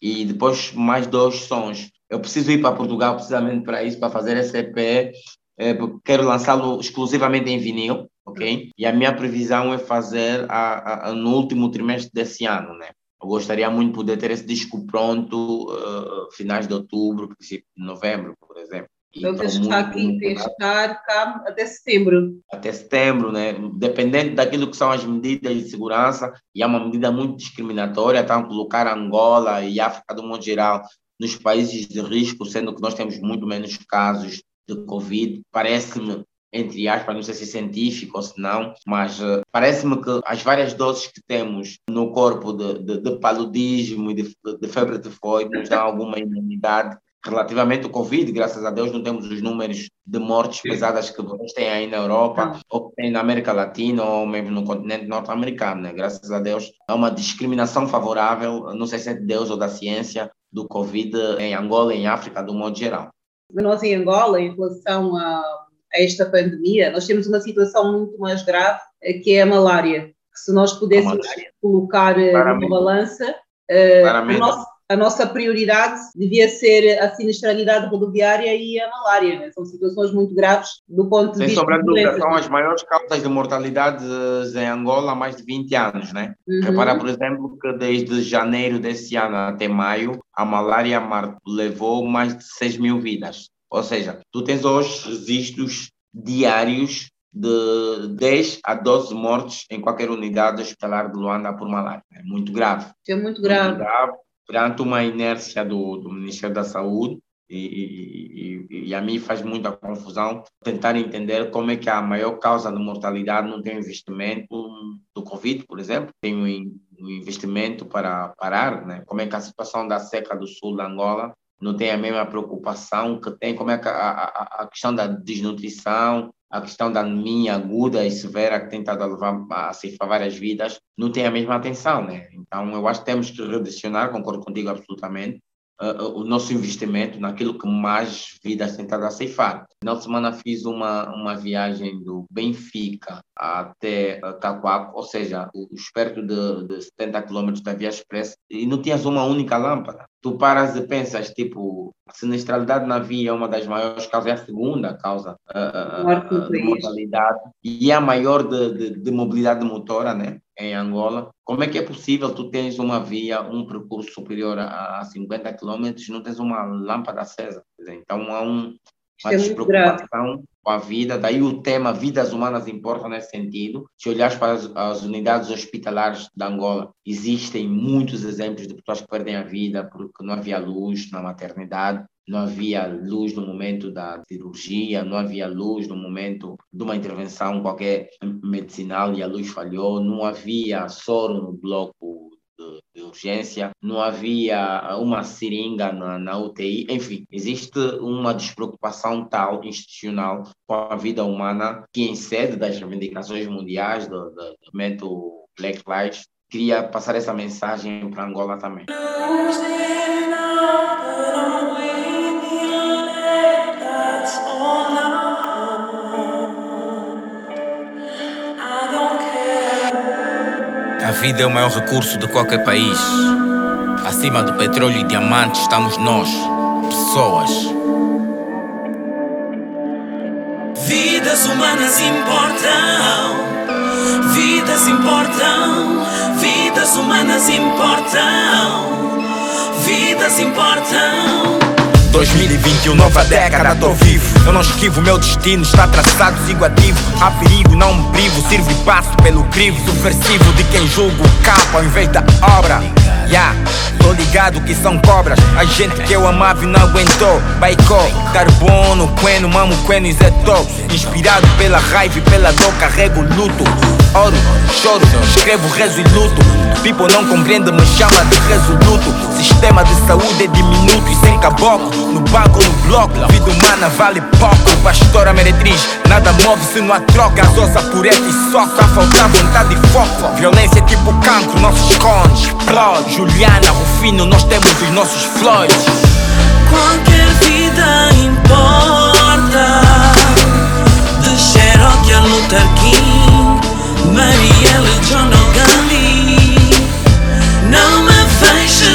E depois mais dois sons eu preciso ir para Portugal precisamente para isso, para fazer esse EP, é, porque quero lançá-lo exclusivamente em vinil, ok? E a minha previsão é fazer a, a, no último trimestre desse ano, né? Eu gostaria muito de poder ter esse disco pronto uh, finais de outubro, princípio de novembro, por exemplo. Então de estar aqui, tens de estar cá até setembro. Até setembro, né? Dependendo daquilo que são as medidas de segurança, e é uma medida muito discriminatória, estão a colocar Angola e África do modo geral nos países de risco, sendo que nós temos muito menos casos de Covid. Parece-me, entre aspas, não sei se é científico ou se não, mas uh, parece-me que as várias doses que temos no corpo de, de, de paludismo e de, de febre nos dão alguma imunidade relativamente ao Covid, graças a Deus não temos os números de mortes pesadas que vocês têm aí na Europa, ou que tem na América Latina, ou mesmo no continente norte-americano, né? Graças a Deus há uma discriminação favorável, não sei se é de Deus ou da ciência, do Covid em Angola e em África, do modo geral. Nós em Angola, em relação a, a esta pandemia, nós temos uma situação muito mais grave, eh, que é a malária. Que se nós pudéssemos colocar eh, Claramente. numa balança, uh, a nossa a nossa prioridade devia ser a sinistralidade rodoviária e a malária. Né? São situações muito graves do ponto de Sem vista. Sem sombra de dúvida, são as maiores causas de mortalidade em Angola há mais de 20 anos. Né? Uhum. Repara, por exemplo, que desde janeiro desse ano até maio, a malária levou mais de 6 mil vidas. Ou seja, tu tens hoje registros diários de 10 a 12 mortes em qualquer unidade hospitalar de Luanda por malária. É muito grave. É muito grave. Muito grave perante uma inércia do, do Ministério da Saúde, e, e, e, a mim faz muita confusão tentar entender como é que a maior causa de mortalidade não tem investimento do Covid, por exemplo, tem um investimento para parar, né? como é que a situação da seca do sul da Angola não tem a mesma preocupação que tem, como é a, a, a questão da desnutrição, a questão da anemia aguda e severa que tem estado a levar a ceifar várias vidas não tem a mesma atenção, né? Então eu acho que temos que redirecionar, concordo contigo absolutamente, uh, o nosso investimento naquilo que mais vidas têm estado a ceifar. Na semana fiz uma, uma viagem do Benfica até Cacoaco, ou seja, os perto de, de 70 quilômetros da Via Expressa, e não tinhas uma única lâmpada. Tu paras e pensas, tipo, a sinistralidade na via é uma das maiores causas, é a segunda causa uh, de mortalidade, e é a maior de, de, de mobilidade motora, né? em Angola. Como é que é possível tu tens uma via, um percurso superior a, a 50 quilômetros e não tens uma lâmpada acesa? Então há um, uma é despreocupação com a vida, daí o tema vidas humanas importa nesse sentido. Se olhares para as, as, unidades hospitalares de Angola, existem muitos exemplos de pessoas que perdem a vida porque não havia luz na maternidade, não havia luz no momento da cirurgia, não havia luz no momento de uma intervenção qualquer medicinal e a luz falhou, não havia soro no bloco de, de urgência, não havia uma seringa na, na, UTI, enfim, existe uma despreocupação tal institucional com a vida humana que em sede das reivindicações mundiais do, do movimento Black Lives queria passar essa mensagem para Angola também. Vida é o maior recurso de qualquer país. Acima do petróleo e diamantes estamos nós, pessoas. Vidas humanas importam. Vidas importam. Vidas humanas importam. Vidas importam. 2021, nova década, tô vivo. Eu não esquivo, meu destino está traçado, sigo ativo. Há perigo, não me privo, sirvo e passo pelo crivo. Subversivo de quem julga o capo ao invés da obra. Yeah, tô ligado que são cobras. A gente que eu amava e não aguentou. Baicó, carbono, queno, mamo, queno, isetou. Inspirado pela raiva e pela dor, carrego luto. Oro, choro, escrevo, rezo e luto. People não compreende, me chama de resoluto. Sistema de saúde é diminuto e sem caboclo. No banco, no bloco, vida humana vale pouco. Pastora meretriz, nada move se não há troca. Gasosa pureza e só, só falta vontade e foco. Violência é tipo cancro, nossos cones explode. Juliana, Rufino, nós temos os nossos flores. Qualquer vida importa De Cherokee a Luther King Marielle, John ou Gandhi Não me feches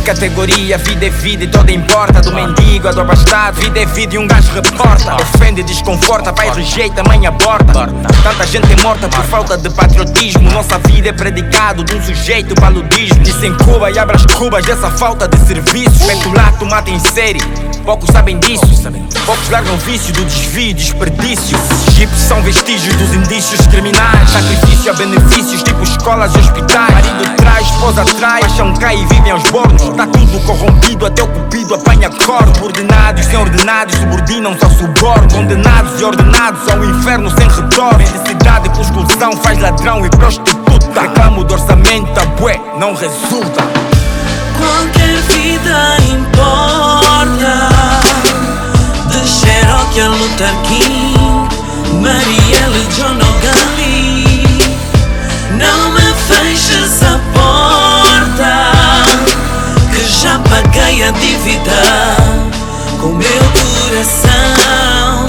categoria, vida é vida e toda importa. Do mendigo a do abastado, vida é vida e um gajo reporta. Ofende, desconforta, pai rejeita, mãe aborta. Tanta gente é morta por falta de patriotismo. Nossa vida é predicado de um sujeito paludismo. Dizem Cuba e abre as cubas dessa falta de serviço. Petulato mata em série, poucos sabem disso. Poucos largam vício do desvio e desperdício. Chips são vestígios dos indícios criminais. Sacrifício a benefícios, tipo escolas e hospitais. Marido traz, esposa traz, acham cai e vivem aos bordos. Tá tudo corrompido, até o cupido apanha corpo. Ordenados sem ordenados, subordinam-se ao suborno. Condenados e ordenados ao inferno sem retorno. Mendicidade por exclusão faz ladrão e prostituta. Reclamo do orçamento, a bué, não resulta. Qualquer vida importa De Cherokee a Luther King Marielle, John ou dívida Com meu coração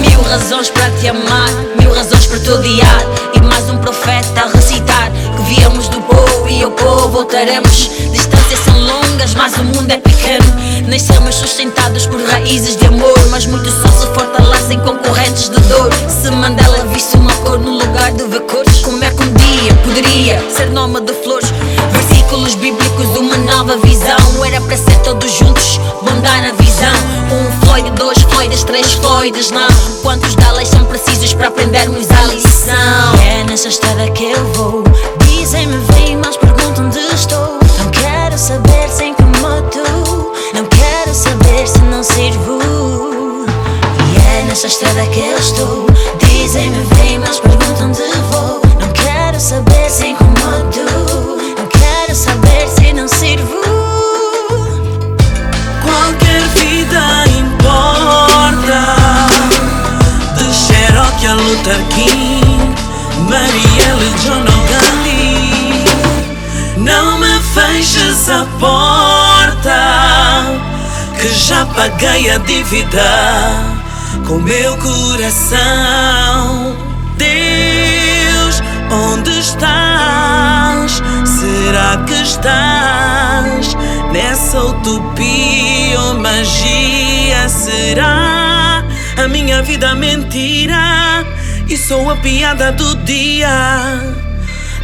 Mil razões para te amar, mil razões para te odiar. E mais um profeta a recitar que viemos do povo e ao povo voltaremos. Distâncias são longas, mas o mundo é pequeno. Nascemos sustentados por raízes de amor, mas muitos só se fortalecem com correntes de dor. Se Mandela visse uma cor no lugar de ver cores, como é que um dia poderia ser nome de flores? Versículos bíblicos, uma nova visão. Era para ser todos juntos, bom dar a visão. Um Floyd, dois Floyds, três Floyds, não. Quantos delas são precisos para aprendermos a lição? É nessa estrada que eu vou. Dizem-me, vem, mas perguntam onde estou. Não quero saber sem que moto. Não quero saber se não sirvo. E é nessa estrada que eu estou. Dizem-me, vem, mas perguntam onde vou. Não quero saber sem que moto. Saber se não sirvo. Qualquer vida importa. De Cherokee a Luther King Marielle, John ou Gandhi Não me feches a porta Que já paguei a dívida Com meu coração estás nessa utopia ou magia? Será a minha vida mentira e sou a piada do dia?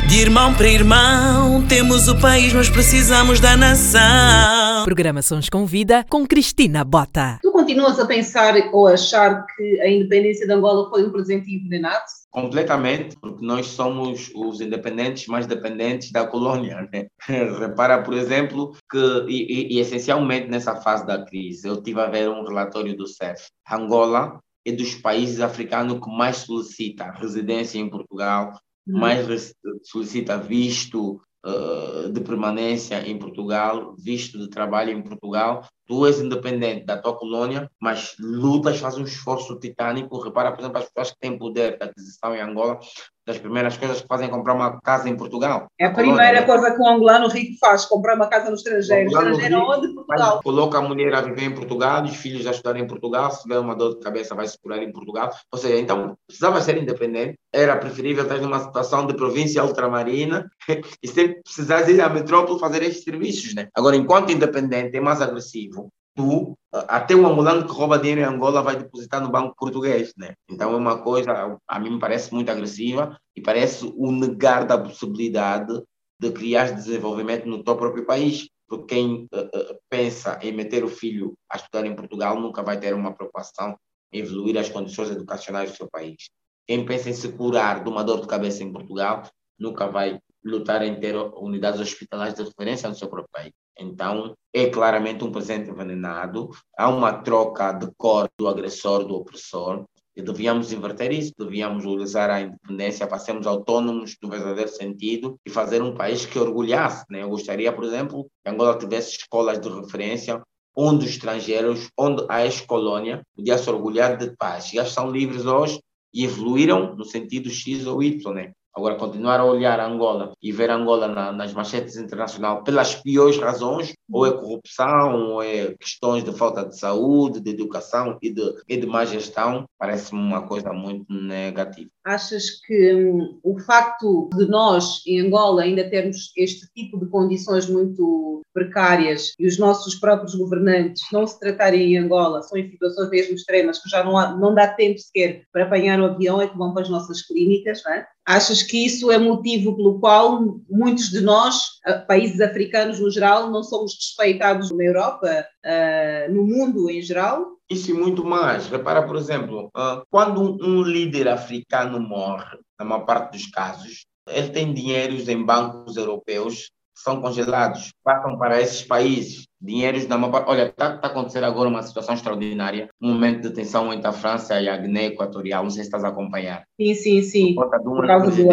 De irmão para irmão, temos o país, mas precisamos da nação. Programa Sons com Vida com Cristina Bota. Tu continuas a pensar ou a achar que a independência de Angola foi um presente envenenado? Completamente, porque nós somos os independentes mais dependentes da colônia. Né? Repara, por exemplo, que, e, e, e essencialmente nessa fase da crise, eu tive a ver um relatório do CEF. Angola é dos países africanos que mais solicita residência em Portugal, mais res- solicita visto eh, de permanência em Portugal, visto de trabalho em Portugal. Tu és independente da tua colônia, mas lutas, fazes um esforço titânico. Repara, por exemplo, as pessoas que têm poder de aquisição em Angola, das primeiras coisas que fazem é comprar uma casa em Portugal. É a primeira coisa que um angolano rico faz, comprar uma casa no estrangeiro. Estrangeiro onde? Portugal. Coloca a mulher a viver em Portugal, os filhos a estudar em Portugal, se tiver uma dor de cabeça vai se curar em Portugal. Ou seja, então precisava ser independente, era preferível estar numa situação de província ultramarina e sempre precisares ir à metrópole fazer estes serviços, né? Agora, enquanto independente é mais agressivo, tu, até um ambulante que rouba dinheiro em Angola vai depositar no banco português, né? Então é uma coisa, a mim me parece muito agressiva e parece o negar da possibilidade de criar desenvolvimento no teu próprio país. Porque quem uh, uh, pensa em meter o filho a estudar em Portugal nunca vai ter uma preocupação evoluir as condições educacionais do seu país. Quem pensa em se curar de uma dor de cabeça em Portugal nunca vai lutar em ter unidades hospitalares de referência no seu próprio país. Então, é claramente um presente envenenado, há uma troca de cor do agressor, do opressor, e devíamos inverter isso, devíamos utilizar a independência para sermos autônomos no verdadeiro sentido e fazer um país que orgulhasse. Né? Eu gostaria, por exemplo, que Angola tivesse escolas de referência onde os estrangeiros, onde a ex-colônia podia se orgulhar de paz. Já são livres hoje e evoluíram no sentido X ou Y. Né? Agora, continuar a olhar Angola e ver Angola na, nas manchetes internacionais pelas piores razões, ou é corrupção, ou é questões de falta de saúde, de educação e de, e de má gestão, parece-me uma coisa muito negativa. Achas que hum, o facto de nós, em Angola, ainda termos este tipo de condições muito precárias e os nossos próprios governantes não se tratarem em Angola, são em situações mesmo extremas, que já não, há, não dá tempo sequer para apanhar o avião, é que vão para as nossas clínicas, não é? Achas que isso é motivo pelo qual muitos de nós, países africanos no geral, não somos respeitados na Europa, uh, no mundo em geral? Isso e muito mais. Repara, por exemplo, uh, quando um, líder africano morre, na maior parte dos casos, ele tem dinheiros em bancos europeus são congelados, passam para esses países. Dinheiros da maior Olha, está tá acontecendo agora uma situação extraordinária, um momento de tensão entre a França e a Guiné Equatorial. Não sei se estás a acompanhar. Sim, sim, sim. Por, por causa do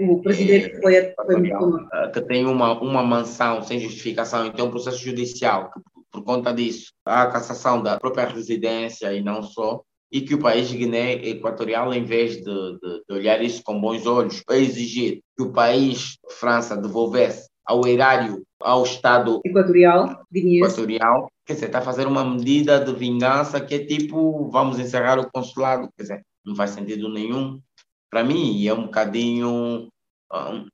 o presidente que foi, foi que tem uma, uma mansão sem justificação, então um processo judicial que, por conta disso, há a cassação da própria residência e não só, e que o país Guiné Equatorial, em vez de, de, de olhar isso com bons olhos, exigir que o país França devolvesse ao erário, ao Estado equatorial, equatorial quer dizer, está a fazer uma medida de vingança que é tipo, vamos encerrar o consulado, quer dizer, não faz sentido nenhum. Para mim, é um bocadinho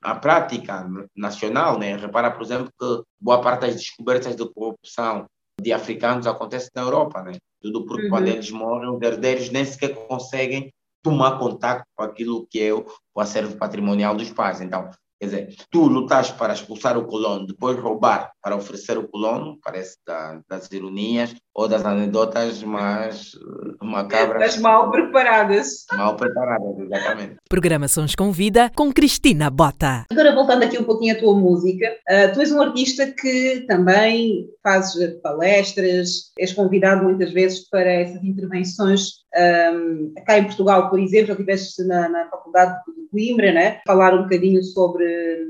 a prática nacional, né? Repara, por exemplo, que boa parte das descobertas de corrupção de africanos acontece na Europa, né? Tudo porque uhum. quando eles morrem, os herdeiros nem sequer conseguem tomar contato com aquilo que é o acervo patrimonial dos pais. Então, Quer dizer, tu lutas para expulsar o colono, depois roubar para oferecer o colono, parece da, das ironias ou das anedotas mais uh, macabras. Das mal preparadas. Mal preparadas, exatamente. Programa Sons Convida com Cristina Bota. Agora voltando aqui um pouquinho à tua música, uh, tu és um artista que também fazes palestras, és convidado muitas vezes para essas intervenções um, cá em Portugal, por exemplo, já estiveste na, na Faculdade de Coimbra, né? falar um bocadinho sobre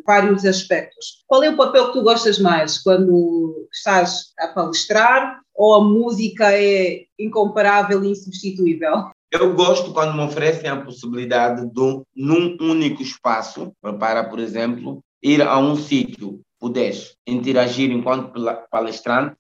vários aspectos. Qual é o papel que tu gostas mais quando estás a palestrar ou a música é incomparável e insubstituível? Eu gosto quando me oferecem a possibilidade de, num único espaço, para, por exemplo, ir a um sítio, puderes interagir enquanto palestrante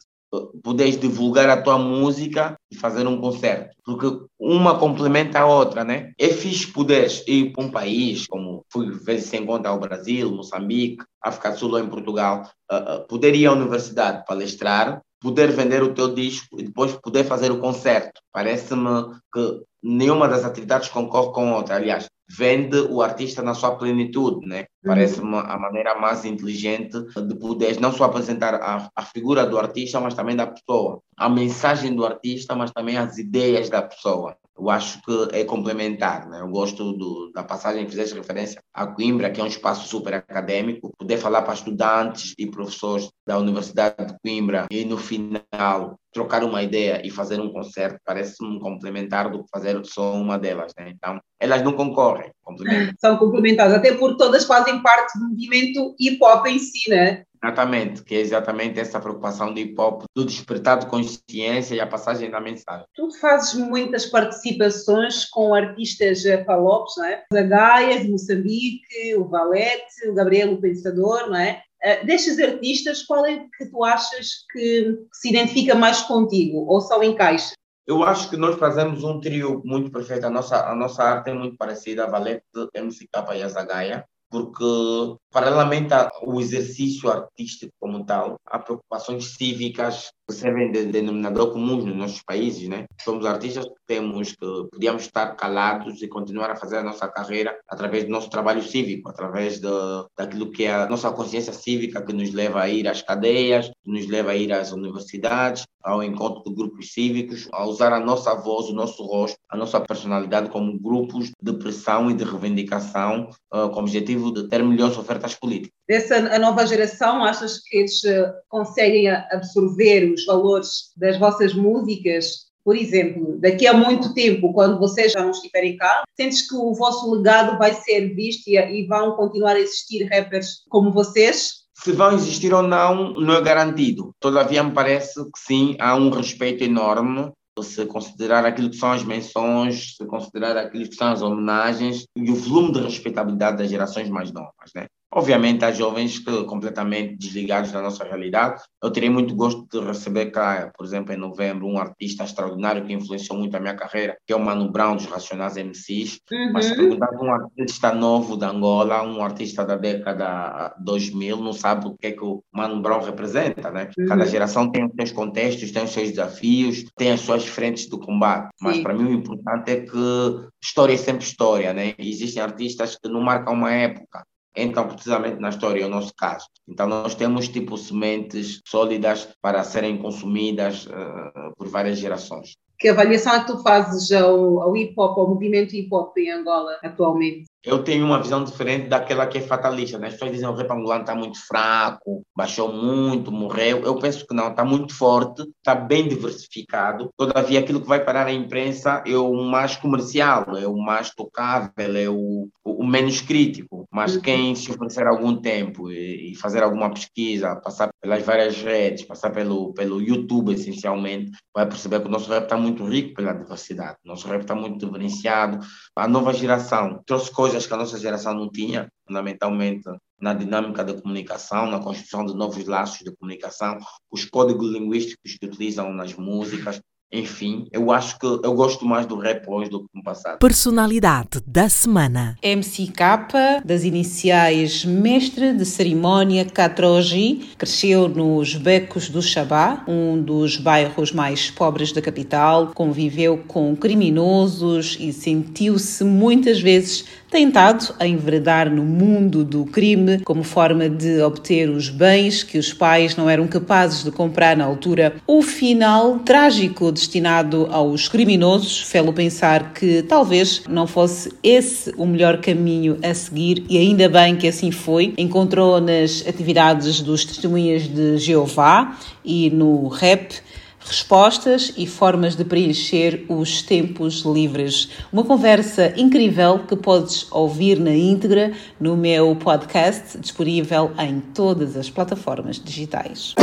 poderes divulgar a tua música e fazer um concerto, porque uma complementa a outra, né? É fixe poderes ir para um país, como fui ver se encontra ao Brasil, Moçambique, África do Sul ou em Portugal, uh, uh, poder ir à universidade palestrar, poder vender o teu disco e depois poder fazer o concerto. Parece-me que nenhuma das atividades concorre com a outra. Aliás, vende o artista na sua plenitude, né? Parece-me a maneira mais inteligente de poder não só apresentar a, a figura do artista, mas também da pessoa, a mensagem do artista, mas também as ideias da pessoa eu acho que é complementar. Né? Eu gosto do, da passagem que fizeste referência a Coimbra, que é um espaço super acadêmico, poder falar para estudantes e professores da Universidade de Coimbra e no final trocar uma ideia e fazer um concerto parece-me complementar do que fazer só uma delas. Né? Então, elas não concorrem, complementam. São complementares, até porque todas fazem parte do movimento hip hop em si, né? Exatamente, que é exatamente essa preocupação do hip hop, do despertar de consciência e a passagem da mensagem. Tu fazes muitas participações com artistas falopes, não é? Da Gaia, de Moçambique, o Valete, o Gabriel o Pensador, não é? Uh, destes artistas, qual é que tu achas que, que se identifica mais contigo ou só encaixa? Eu acho que nós fazemos um trio muito perfeito. A nossa, a nossa arte é muito parecida a Valete, MCK e a Zagaia porque, paralelamente ao exercício artístico como tal, há preocupações cívicas servem de denominador comum nos nossos países, né? Somos artistas que temos que podíamos estar calados e continuar a fazer a nossa carreira através do nosso trabalho cívico, através de, daquilo que é a nossa consciência cívica que nos leva a ir às cadeias, que nos leva a ir às universidades, ao encontro de grupos cívicos, a usar a nossa voz, o nosso rosto, a nossa personalidade como grupos de pressão e de reivindicação uh, com o objetivo de ter melhores ofertas políticas. Dessa a nova geração, achas que eles uh, conseguem absorver os valores das vossas músicas? Por exemplo, daqui a muito tempo, quando vocês já não estiverem cá, sentes que o vosso legado vai ser visto e vão continuar a existir rappers como vocês? Se vão existir ou não, não é garantido. Todavia, me parece que sim, há um respeito enorme se considerar aquilo que são as menções, se considerar aquilo que são as homenagens e o volume de respeitabilidade das gerações mais novas, né? Obviamente, há jovens que completamente desligados da nossa realidade. Eu terei muito gosto de receber cá, por exemplo, em novembro, um artista extraordinário que influenciou muito a minha carreira, que é o Mano Brown dos Racionais MCs. Uhum. Mas se perguntar um artista novo da Angola, um artista da década 2000, não sabe o que é que o Mano Brown representa, né? Uhum. Cada geração tem os seus contextos, tem os seus desafios, tem as suas frentes do combate. Mas para mim o importante é que história é sempre história, né? Existem artistas que não marcam uma época entram precisamente na história, é o nosso caso. Então nós temos tipo sementes sólidas para serem consumidas uh, por várias gerações. Que avaliação é que tu fazes ao, ao hip hop, ao movimento hip hop em Angola atualmente? Eu tenho uma visão diferente daquela que é fatalista. Né? As pessoas dizem que o rap angolano está muito fraco, baixou muito, morreu. Eu penso que não, está muito forte, está bem diversificado. Todavia, aquilo que vai parar a imprensa é o mais comercial, é o mais tocável, é o, o menos crítico. Mas quem se oferecer algum tempo e, e fazer alguma pesquisa, passar pelas várias redes, passar pelo, pelo YouTube essencialmente, vai perceber que o nosso rap está muito rico pela diversidade. O nosso rap está muito diferenciado. A nova geração trouxe coisas que a nossa geração não tinha, fundamentalmente na dinâmica da comunicação, na construção de novos laços de comunicação, os códigos linguísticos que utilizam nas músicas, enfim, eu acho que eu gosto mais do rap hoje do que no passado. Personalidade da semana. MCK, das iniciais Mestre de Cerimónia Catroji, cresceu nos Becos do Xabá, um dos bairros mais pobres da capital, conviveu com criminosos e sentiu-se muitas vezes tentado a enveredar no mundo do crime como forma de obter os bens que os pais não eram capazes de comprar na altura. O final trágico destinado aos criminosos fê-lo pensar que talvez não fosse esse o melhor caminho a seguir e ainda bem que assim foi. Encontrou nas atividades dos testemunhas de Jeová e no rap respostas e formas de preencher os tempos livres. Uma conversa incrível que podes ouvir na íntegra no meu podcast, disponível em todas as plataformas digitais.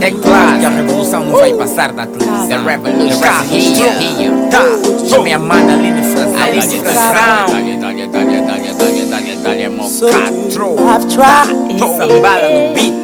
É claro que a revolução não vai passar da televisão. The revolution here. Tá. Sou minha mana Aline Frazão. Aline Frazão. Dale, dale, dale, dale, dale, dale, mocatro. Tá. Sambala no beat.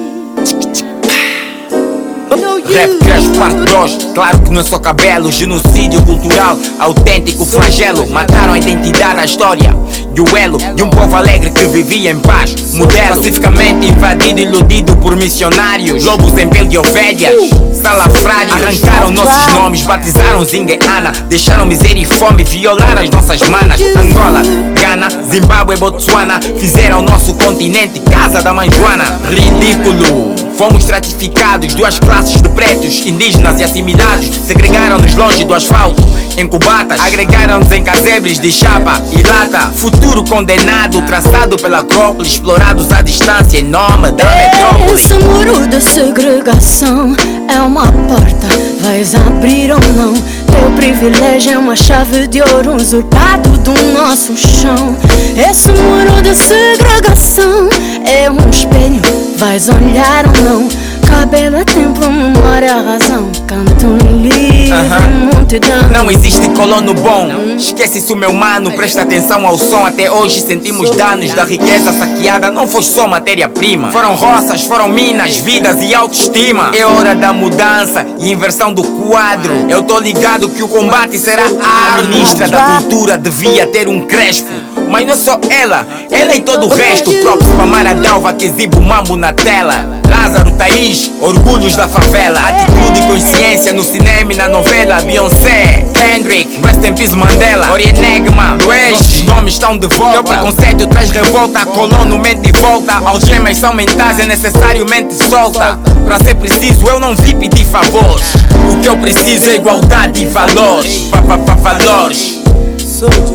Rap parte 2, claro que não é só cabelo Genocídio cultural, autêntico flagelo Mataram a identidade, a história e o elo De um povo alegre que vivia em paz. Modelo pacificamente invadido, iludido por missionários. Lobos em pele de ovelhas, salafrários. Arrancaram nossos nomes, batizaram Zingueana. Deixaram miséria e fome, violaram as nossas manas. Angola, Ghana, Zimbábue, Botsuana Fizeram nosso continente casa da mãe Joana. Ridículo Fomos estratificados, duas classes de pretos, indígenas e assimilados. Segregaram-nos longe do asfalto, em cubatas. Agregaram-nos em casebres de chapa e lata. Futuro condenado, traçado pela Acrópole, explorados à distância em nome da metrópole. Esse muro de segregação é uma porta, vais abrir ou não? Teu privilégio é uma chave de ouro usurpado do nosso chão. Esse muro de segregação é um espelho, vais olhar ou não? Cabelo é templo, memória, razão. Canto livre, Aham. multidão. Não existe colono bom. Esquece isso, meu mano. Presta atenção ao som. Até hoje sentimos danos da riqueza saqueada. Não foi só matéria-prima. Foram roças, foram minas, vidas e autoestima. É hora da mudança e inversão do quadro. Eu tô ligado que o combate será a ministra da cultura devia ter um crespo. Mas não só ela, ela e todo o resto. Próprio pra Maradalva que exibe o mambo na tela. Lázaro, Thaís, orgulhos da favela. Atitude e consciência no cinema e na novela. Beyoncé, Kendrick, Rest in Peace Mandela. Ori Enigma, Nossos nomes estão de volta. O preconceito traz revolta. Colono mente e volta. Algemas são mentais, é necessário mente solta. Pra ser preciso, eu não vi pedir favores. O que eu preciso é igualdade e valores. Pa, pa, pa, valores.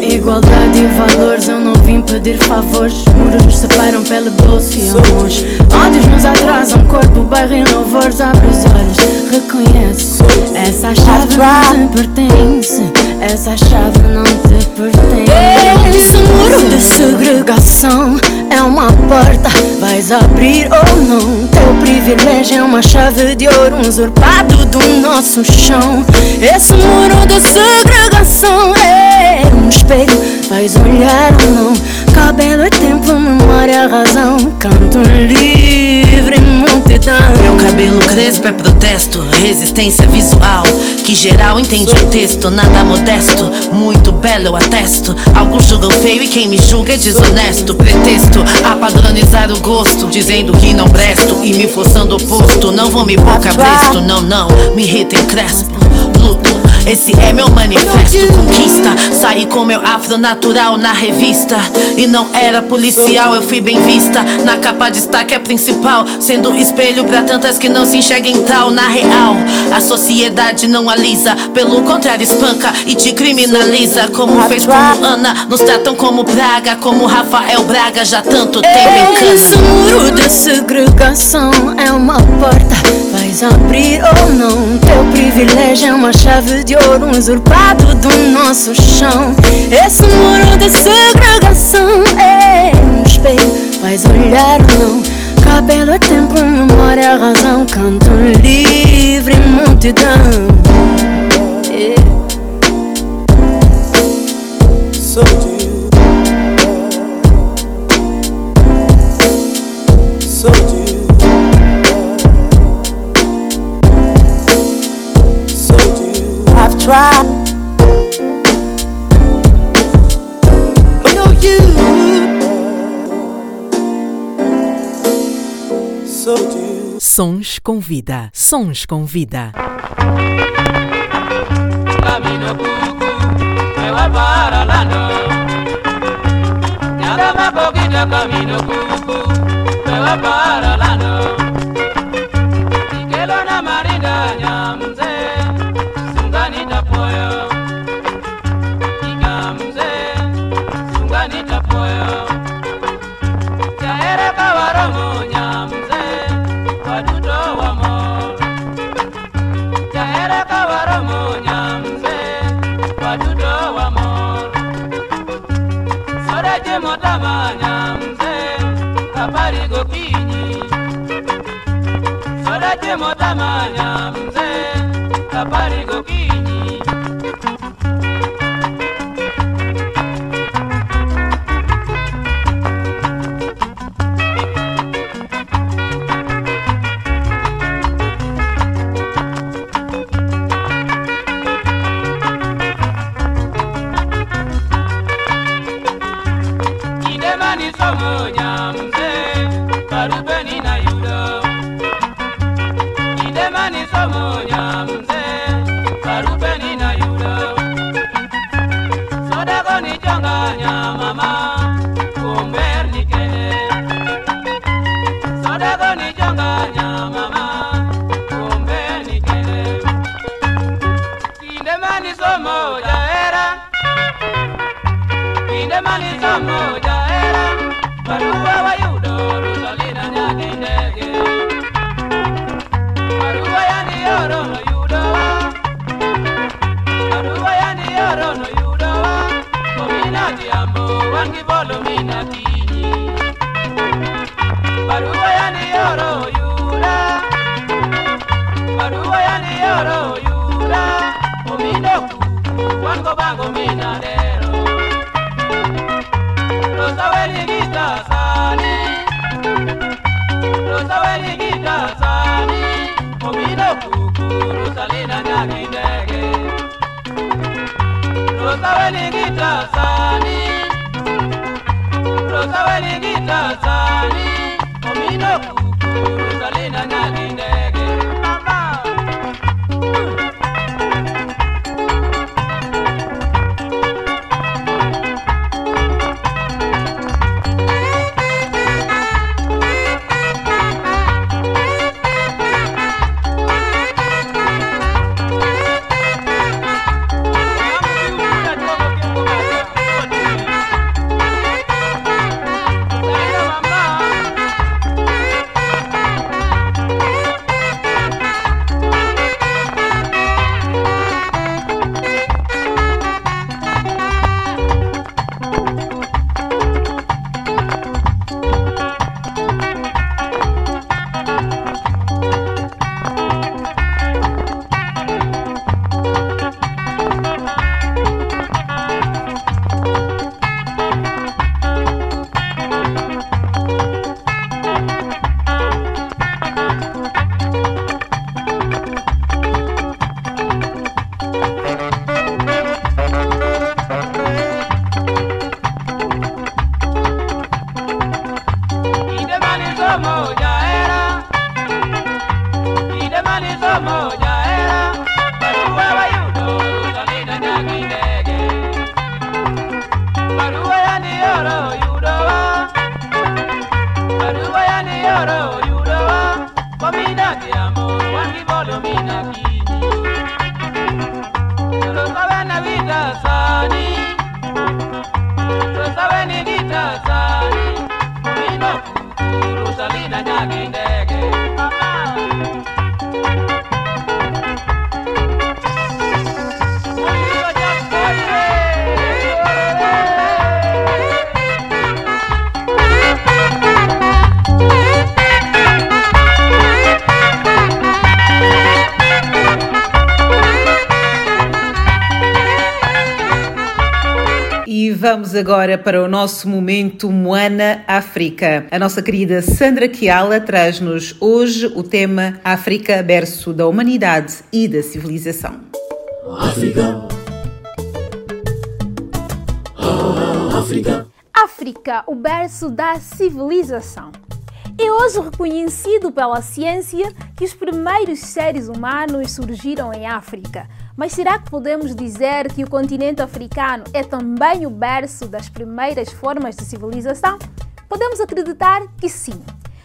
Igualdade e valores, eu não vim pedir favores. Muros nos separam pele doce e amores. Ódios nos atrasam, corpo, bairro e louvores. Abre os olhos, Essa chave não te pertence. Essa chave não te pertence. Esse muro de segregação é uma porta. Vais abrir ou não? Teu privilégio é uma chave de ouro usurpado do nosso chão. Esse muro de segregação é um espelho. Vais olhar ou não? Cabelo é tempo, memória, razão. Canto livre, multidão. Meu cabelo crespo é protesto, resistência visual. Que geral entende o texto, nada modesto. Muito belo, eu atesto. Alguns julgam feio e quem me julga é desonesto. Pretexto a padronizar o gosto, dizendo que não presto e me forçando oposto. Não vou me pôr cabresto, não, não. Me irrita em crespo. Luto, esse é meu manifesto. Conquista, saí com meu afro natural na revista. E não era policial, eu fui bem vista. Na capa destaque é principal, sendo espelho pra tantas que não se enxerguem tal. Na real, a sociedade não alisa, pelo contrário, espanca e te criminaliza. Como fez como Ana, nos tratam como praga. Como Rafael Braga, já tanto tempo em Esse cana. muro de segregação é uma porta. Vais abrir ou não? Teu privilégio é uma chave de ouro usurpado do nosso chão. Esse muro de segregação é um espelho. Vais olhar não? Cabelo é tempo, memória, razão. Canto livre, multidão. Yeah. So tried. But no you. So do. Sons com vida. Sons com vida. Camino cucu, me va para la no. Nada más poquito camino cucu, me para la no. Manya mzee, kapari agora para o nosso momento Moana África. A nossa querida Sandra Kiala traz-nos hoje o tema África, berço da humanidade e da civilização. África. África. África, o berço da civilização. É hoje reconhecido pela ciência que os primeiros seres humanos surgiram em África. Mas será que podemos dizer que o continente africano é também o berço das primeiras formas de civilização? Podemos acreditar que sim.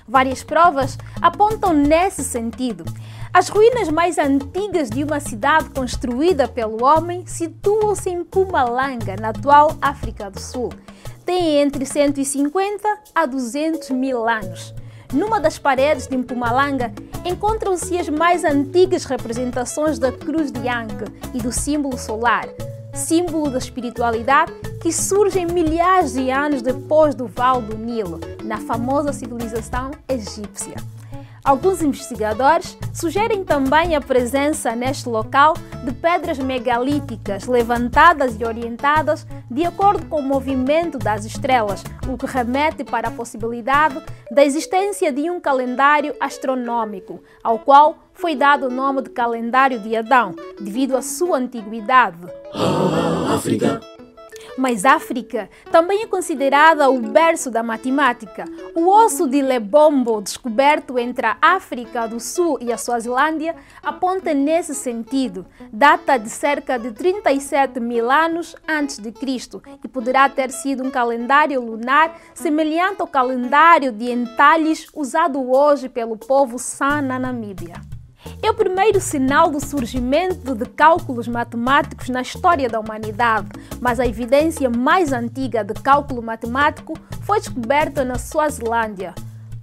Várias provas apontam nesse sentido. As ruínas mais antigas de uma cidade construída pelo homem situam-se em Pumalanga, na atual África do Sul. Têm entre 150 a 200 mil anos. Numa das paredes de Mpumalanga encontram-se as mais antigas representações da cruz de Ankh e do símbolo solar, símbolo da espiritualidade que surgem milhares de anos depois do Val do Nilo, na famosa civilização egípcia. Alguns investigadores sugerem também a presença neste local de pedras megalíticas levantadas e orientadas de acordo com o movimento das estrelas, o que remete para a possibilidade da existência de um calendário astronômico, ao qual foi dado o nome de calendário de Adão, devido à sua antiguidade. África. Mas África também é considerada o berço da matemática. O osso de Lebombo, descoberto entre a África do Sul e a Suazilândia, aponta nesse sentido. Data de cerca de 37 mil anos antes de Cristo e poderá ter sido um calendário lunar semelhante ao calendário de entalhes usado hoje pelo povo San na Namíbia. É o primeiro sinal do surgimento de cálculos matemáticos na história da humanidade, mas a evidência mais antiga de cálculo matemático foi descoberta na Suazilândia,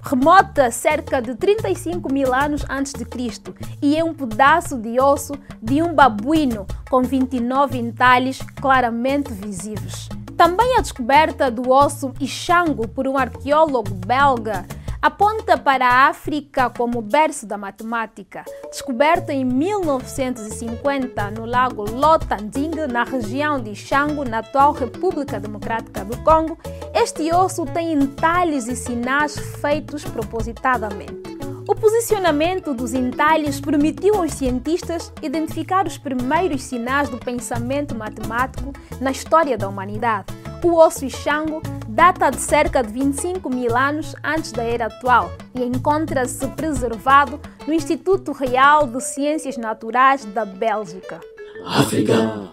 remota cerca de 35 mil anos antes de Cristo, e é um pedaço de osso de um babuíno com 29 entalhes claramente visíveis. Também a descoberta do osso Ixango por um arqueólogo belga aponta para a África como berço da matemática. Descoberto em 1950 no lago Lotanding, na região de Xango, na atual República Democrática do Congo, este osso tem entalhes e sinais feitos propositadamente. O posicionamento dos entalhes permitiu aos cientistas identificar os primeiros sinais do pensamento matemático na história da humanidade. O osso Ixango data de cerca de 25 mil anos antes da era atual e encontra-se preservado no Instituto Real de Ciências Naturais da Bélgica. África.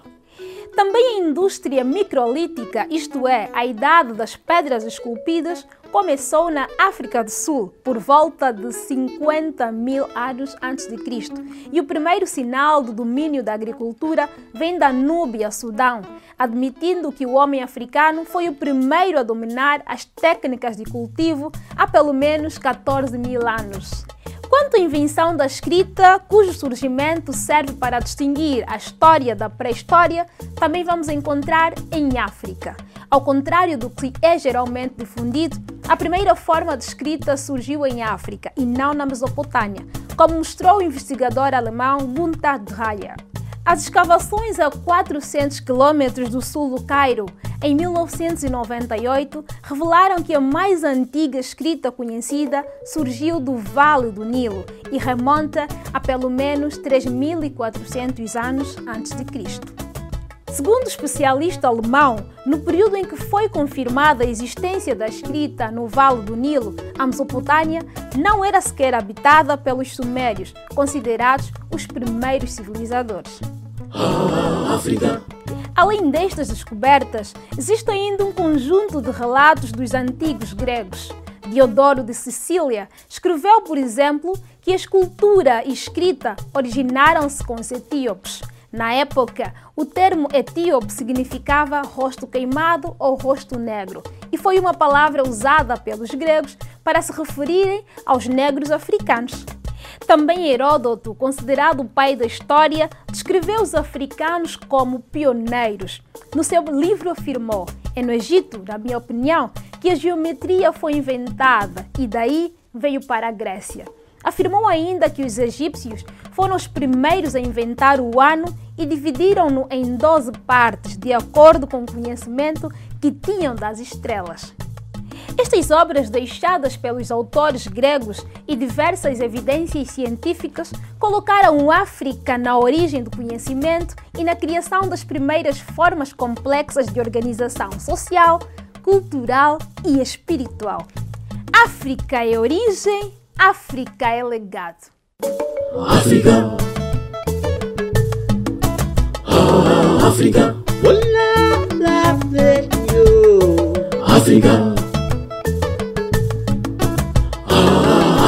Também a indústria microlítica, isto é, a idade das pedras esculpidas, começou na África do Sul por volta de 50 mil anos antes de Cristo. E o primeiro sinal do domínio da agricultura vem da Núbia, Sudão, admitindo que o homem africano foi o primeiro a dominar as técnicas de cultivo há pelo menos 14 mil anos. Quanto à invenção da escrita, cujo surgimento serve para distinguir a história da pré-história, também vamos encontrar em África. Ao contrário do que é geralmente difundido, a primeira forma de escrita surgiu em África e não na Mesopotâmia, como mostrou o investigador alemão Gunther Dreyer. As escavações a 400 km do sul do Cairo, em 1998, revelaram que a mais antiga escrita conhecida surgiu do Vale do Nilo e remonta a pelo menos 3.400 anos antes de Cristo. Segundo o especialista alemão, no período em que foi confirmada a existência da escrita no Vale do Nilo, a Mesopotâmia não era sequer habitada pelos sumérios, considerados os primeiros civilizadores. Ah, África. Além destas descobertas, existe ainda um conjunto de relatos dos antigos gregos. Diodoro de Sicília escreveu, por exemplo, que a escultura e escrita originaram-se com os etíopes. Na época, o termo etíope significava rosto queimado ou rosto negro, e foi uma palavra usada pelos gregos para se referirem aos negros africanos. Também Heródoto, considerado o pai da história, descreveu os africanos como pioneiros. No seu livro afirmou: é no Egito, na minha opinião, que a geometria foi inventada e daí veio para a Grécia. Afirmou ainda que os egípcios foram os primeiros a inventar o ano e dividiram-no em 12 partes, de acordo com o conhecimento que tinham das estrelas. Estas obras deixadas pelos autores gregos e diversas evidências científicas colocaram África na origem do conhecimento e na criação das primeiras formas complexas de organização social, cultural e espiritual. África é origem, África é legado. África. África. África.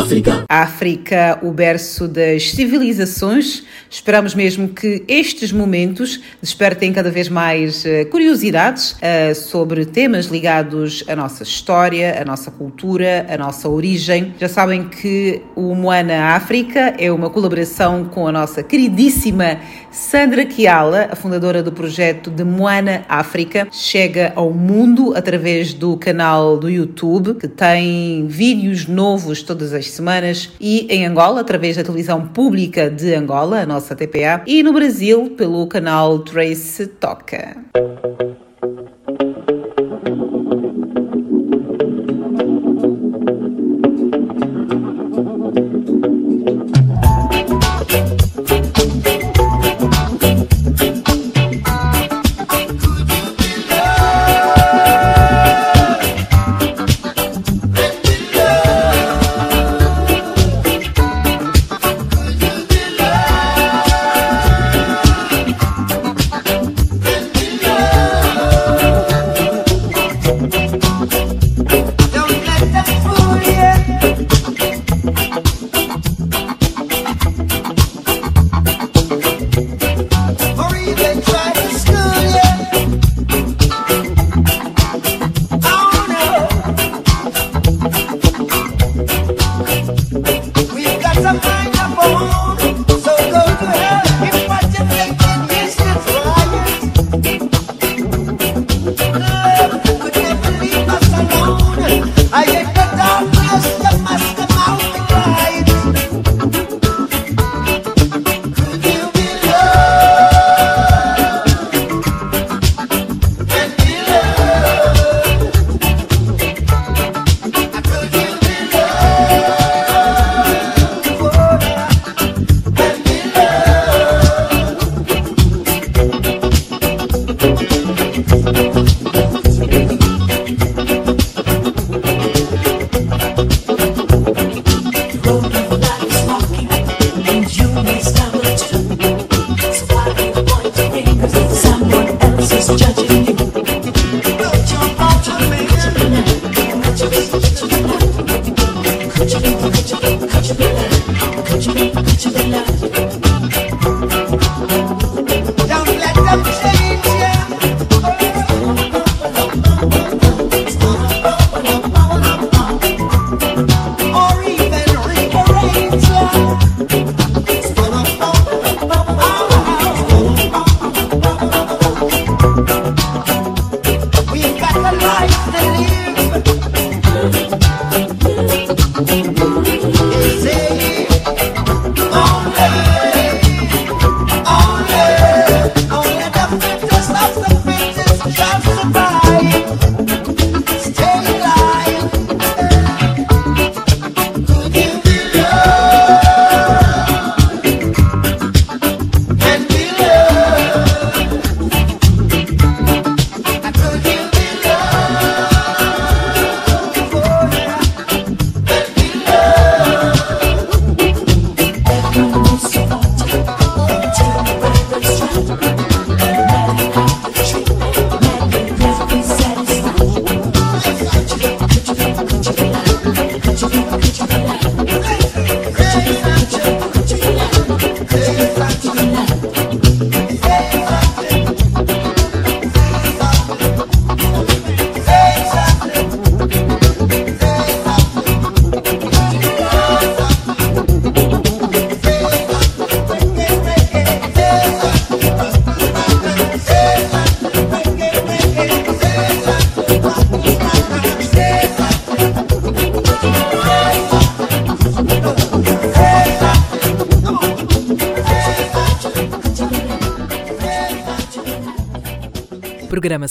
África. África, o berço das civilizações. Esperamos mesmo que estes momentos despertem cada vez mais eh, curiosidades eh, sobre temas ligados à nossa história, à nossa cultura, à nossa origem. Já sabem que o Moana África é uma colaboração com a nossa queridíssima Sandra Kiala, a fundadora do projeto de Moana África. Chega ao mundo através do canal do YouTube, que tem vídeos novos todas as semanas, e em Angola, através da televisão pública de Angola, a nossa TPA, e no Brasil, pelo canal Trace Toca.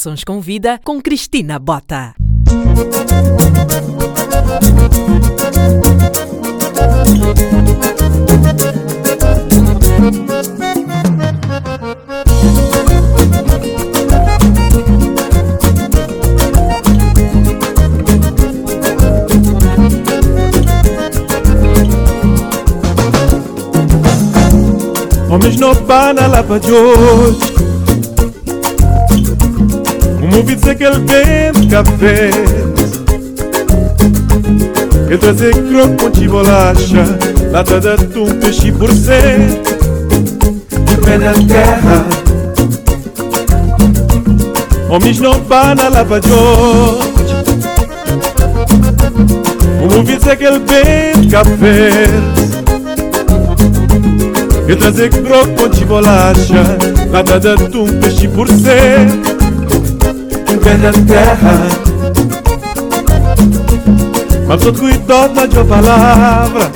Programações com Vida com Cristina Bota. Homens não pá na lava de hoje aquele vento café Que trazer croco com de bolacha Lata de atum, peixe por cento Pé na terra Homens não pá na lava de hoje. O movie diz aquele vento café eu trazer croco de bolacha Nada de atum, peixe por ser Na terra. Mas cuidado na tua palavra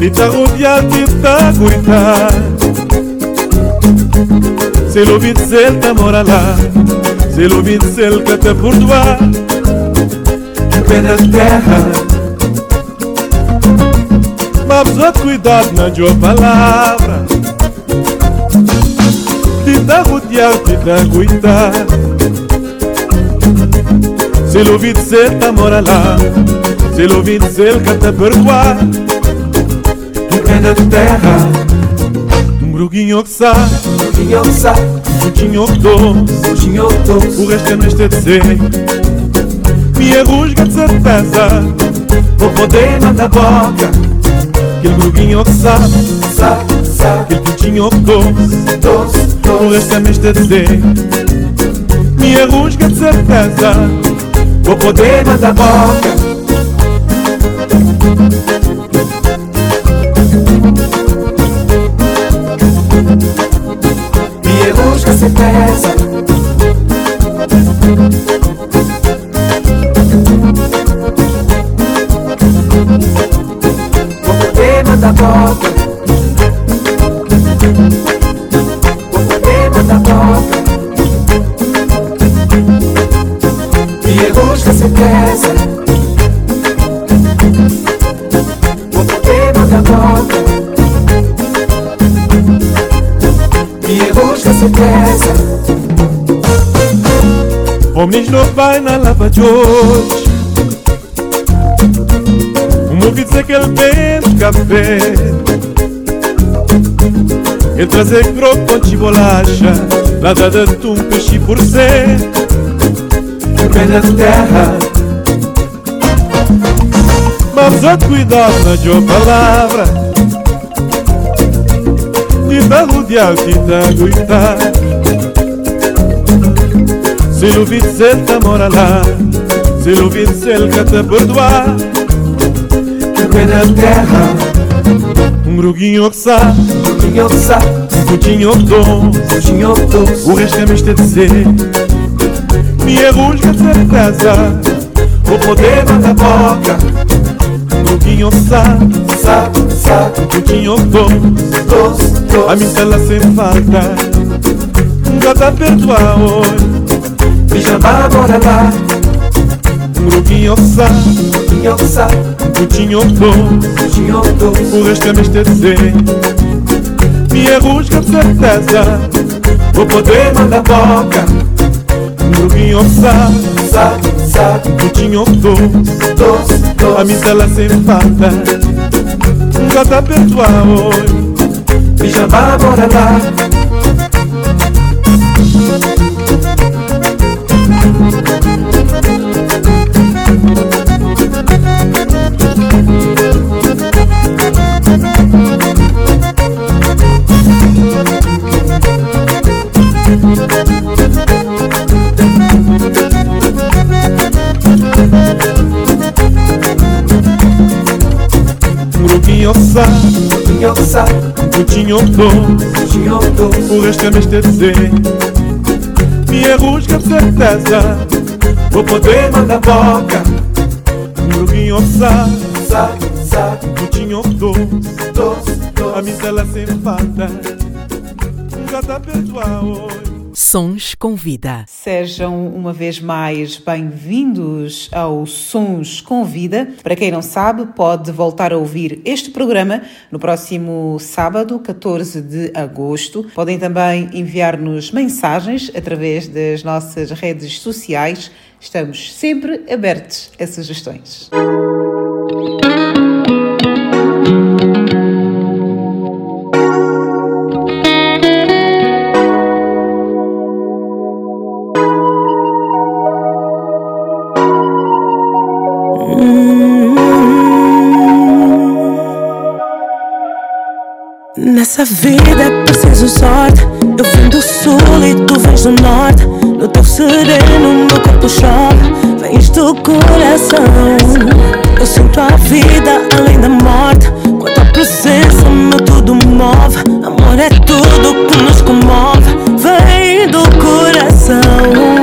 E tá rodeado e tá cuidado Se lo dizer tá mora lá Se lo dizer que por doar Um pé na terra. Mas cuidado na tua palavra Dá cuidar Se lo vi dizer, tá mora lá Se lo vi dizer, que te perdoar Um pé da terra Um bruguinho que sabe Um bruguinho que sabe Um tinho que doce Um tinho que doce O resto é neste dizer Minha rusga de certeza Vou poder mandar boca Aquele sabe, sabe, sabe Aquele putinho que doce, mesmo a dizer. Minha rusga de certeza. Vou poder mandar boca. Minha rusga certeza Não vai na lava de hoje Ouvi dizer que ele vende café Ele trazer croco de bolacha Nada de atum, peixe por ser. Pé na terra. Mas a cuidado na tua palavra. Te dá rodear, te dá cuidar Se lo vi dizer, tá mora lá Se lo vi dizer, que te perdoar pé na terra. Um gruguinho que sabe, um gruguinho que sabe Um putinho que doce, um putinho que doce O resto é misto de ser. Minha de certeza Vou poder mandar boca. Gruguinho que sabe, sabe, sabe Um putinho que doce, doce, doce A mim se ela sem falta. Um gato a perdoar hoje Pijama bora lá gruguinho que sabe, um gruguinho que sabe Putinho doce, o resto é misto de Minha certeza. Vou poder mandar boca. Sabe, sabe Putinho doce, doce, doce. A mim se ela sem falta Um gato a perdoar hoje putinho doce O resto é misto a dizer Minha rusga de certeza Vou poder mandar boca. Gruguinho sabe, sabe, sabe Putinho doce, doce, doce A mim se ela sem falta Já tá perdoar hoje Sons com Vida. Sejam uma vez mais bem-vindos ao Sons com Vida. Para quem não sabe, pode voltar a ouvir este programa no próximo sábado, 14 de agosto. Podem também enviar-nos mensagens através das nossas redes sociais. Estamos sempre abertos a sugestões. Nessa vida é preciso sorte. Eu vim do sul e tu vens do norte. No teu sereno, meu corpo chove. Vens do coração. Eu sinto a vida além da morte. Com a tua presença, meu tudo move. Amor é tudo que nos comove. Vem do coração.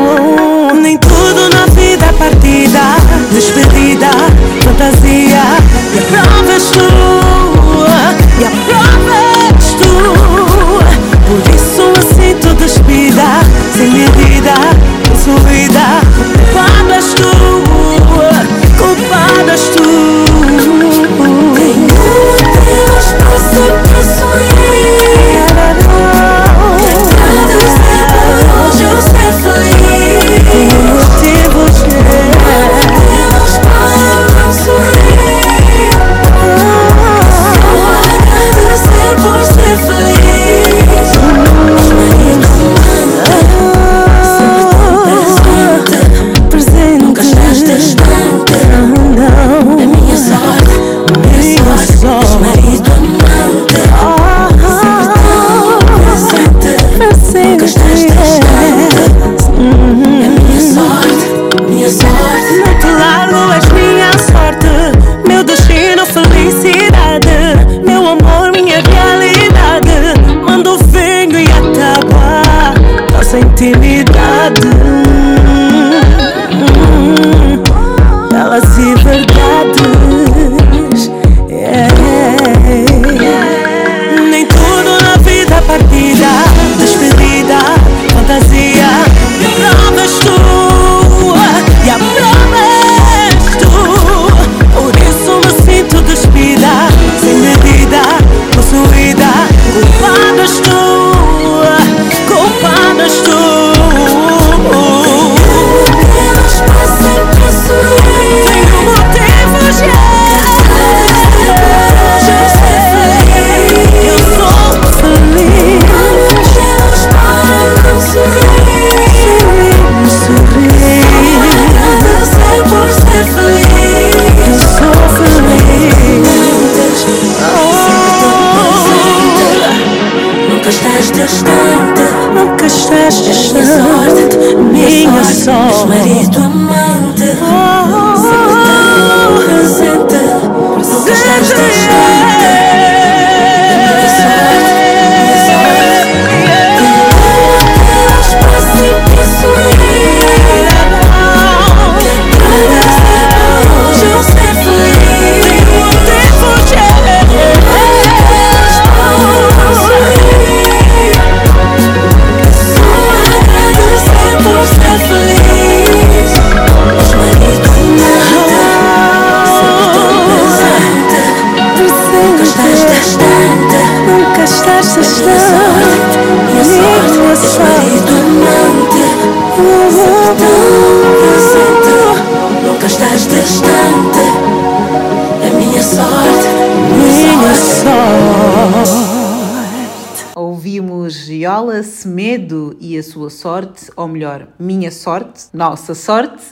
A sua sorte, ou melhor, minha sorte, nossa sorte,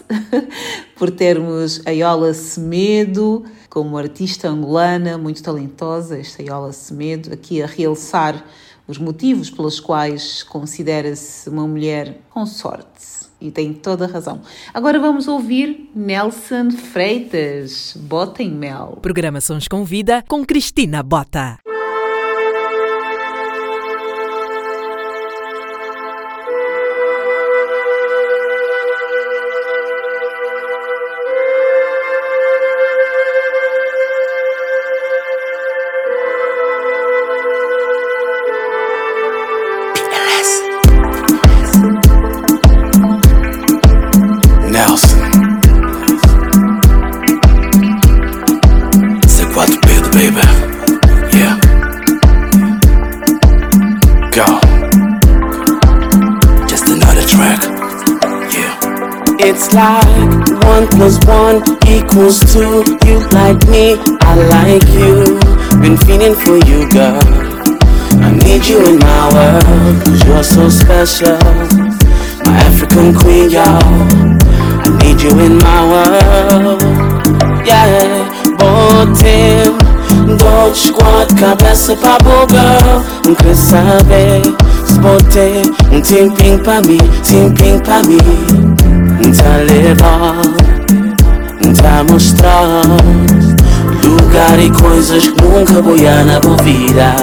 por termos a Iola Semedo como artista angolana, muito talentosa, esta Iola Semedo, aqui a realçar os motivos pelos quais considera-se uma mulher com sorte. E tem toda a razão. Agora vamos ouvir Nelson Freitas, Bota em Mel. Programa Sons com Vida com Cristina Bota. Equals two. You like me, I like you. Been feeling for you, girl. I need you in my world, cause you're so special. My African queen, y'all. I need you in my world. Yeah, botem. Dois squad, cabeça pra boga. Não quer saber. Se botei um tempinho Tá tentar mostrar Lugar e coisas que nunca vou na vida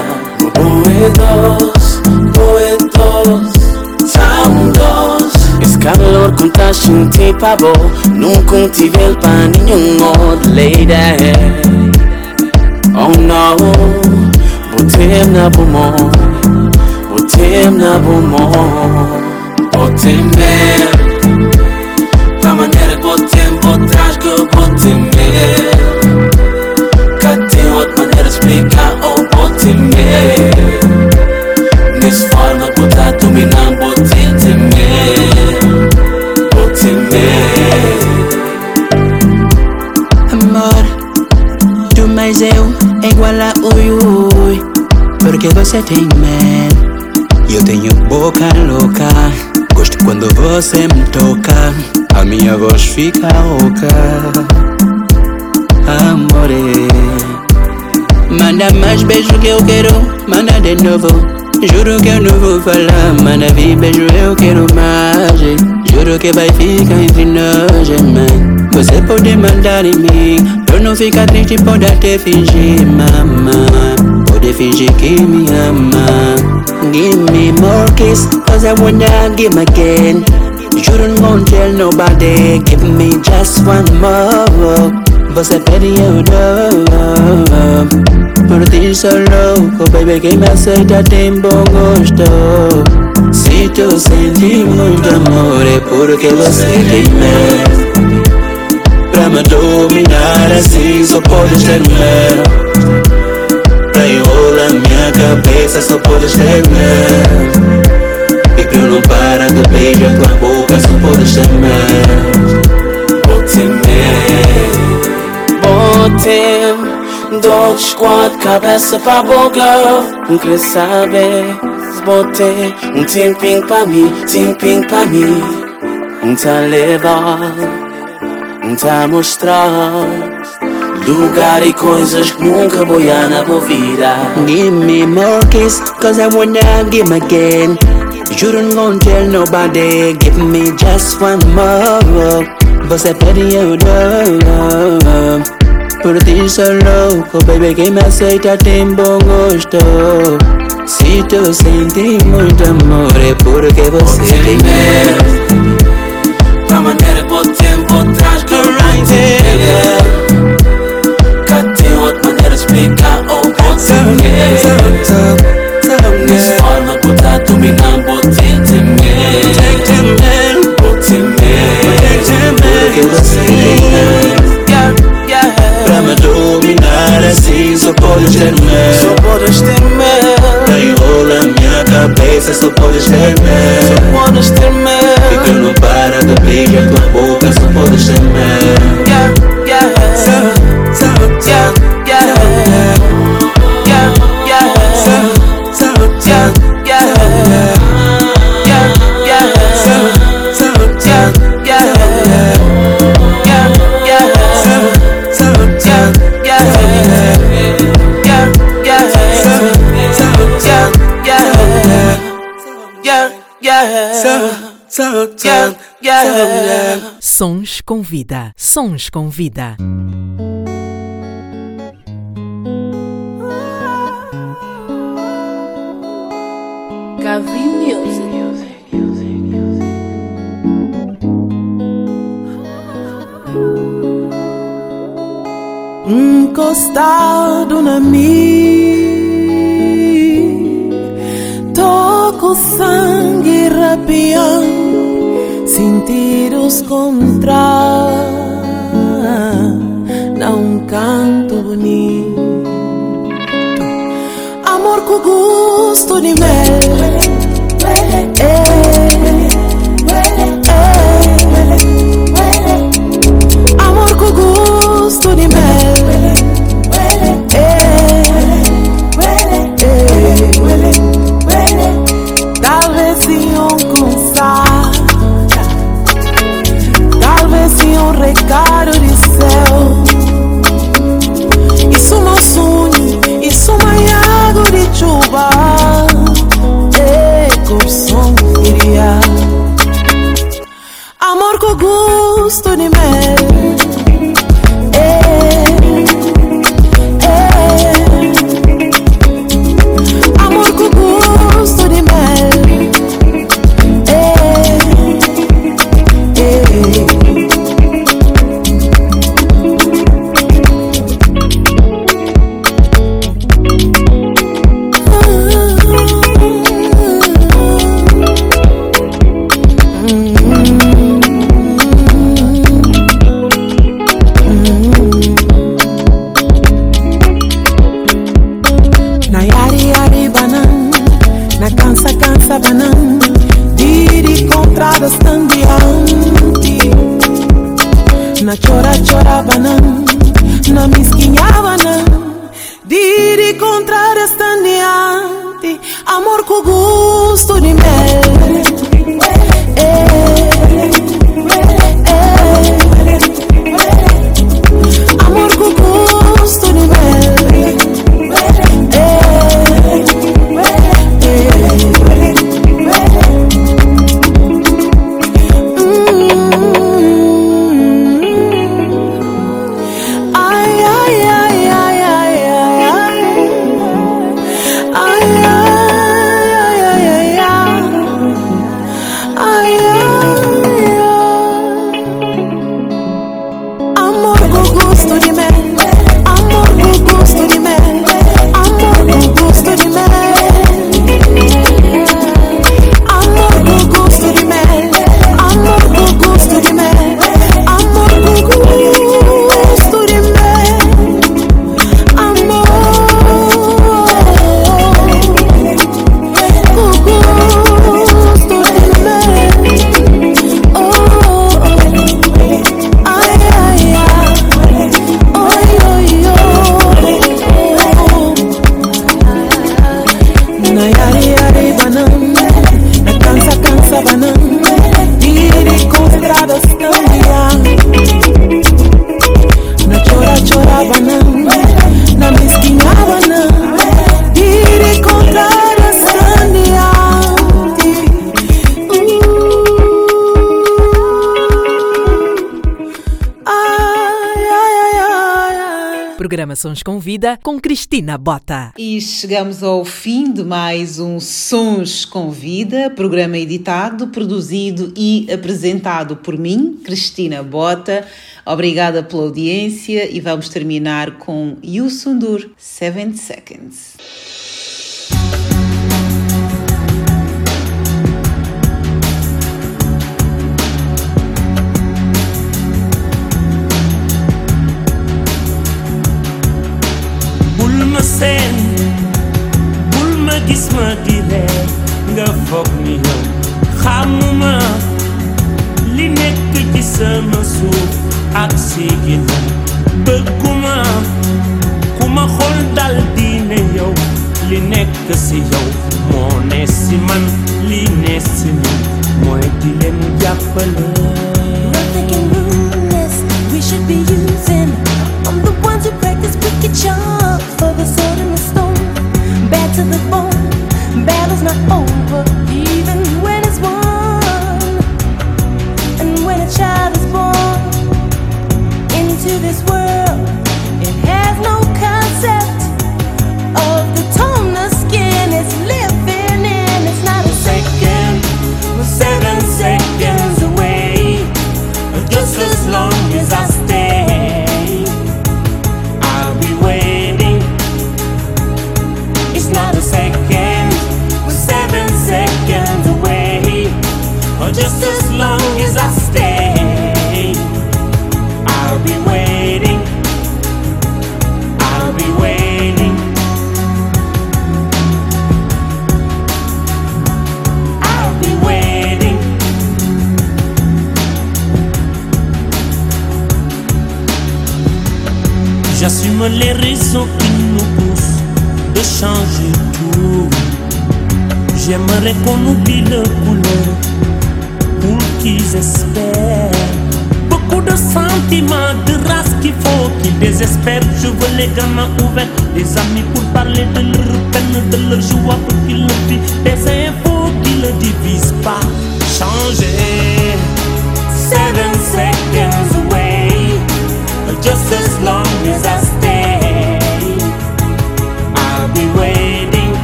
Poetos, poetos, são dois. Esse calor que estás sentindo bom. Nunca tive para nenhum outro lady. Oh no, vou ter na bomba Vou ter na bomba Vou ter medo Da maneira que vou ter botrás que eu botem mesmo. Cá tem outra maneira de explicar, oh botem mesmo. Nessa forma que tá dominando, botem mesmo. Botem mesmo. Amor, tu mais eu é igual a ui ui Porque você tem mel e eu tenho boca louca Gosto quando você me toca A minha voz fica rouca Amore. Manda mais beijo que eu quero Manda de novo. Juro que eu não vou falar Manda vir beijo eu quero mais Juro que vai ficar entre nós, mãe Você pode mandar em mim Eu não ficar triste, pode até fingir, mamãe Pode fingir que me ama. Give me more kiss Cause I wanna give again Juro não vou tell nobody. Give me just one more. Você pede eu dou Por ti sou louco Baby quem me aceita tem bom gosto Se tu sente muito amor É porque você tem medo Pra me dominar assim Só podes ter medo Pra enrolar minha cabeça Só podes ter medo Eu não para de beijar tua boca Só podes ter medo Botem mesmo. Botem Dog squad, cabeça pra boga Não quer saber. Se botei um tempinho pra mim Tempinho pra mim. Um tá levar Um tá mostrar. Lugar e coisas que nunca vou na minha vida. Give me more kiss, cause I wanna give again. You shouldn't go and tell nobody. Give me just one more. But I pity you, love. Por ti loco, baby, que me aceita tem bom gosto. Se tu senti muito amor, é porque você tem me. Pra maneira por tempo atrás, girl, right here. Cá tem outra maneira de explicar o porquê. Isipana kutatu milambo tetembe Tetembe Otembe Tetembe Kilasine Yeah, yeah. Prema dominare si sopodes terme Sopodes terme Caiu minha cabeça, só podes terme Só podes terme E que eu não para de brilhar tua boca, só podes terme Yeah, yeah. Sons com vida. Sons com vida. Gavi Music. encostado na mim. Sangue rapiando, sentidos contra não canto bonito. Amor com gosto de mel. Poco gusto ni me. Vida com Cristina Bota. E chegamos ao fim de mais um Sons com Vida, programa editado, produzido e apresentado por mim, Cristina Bota. Obrigada pela audiência e vamos terminar com Yusundur 7 Seconds.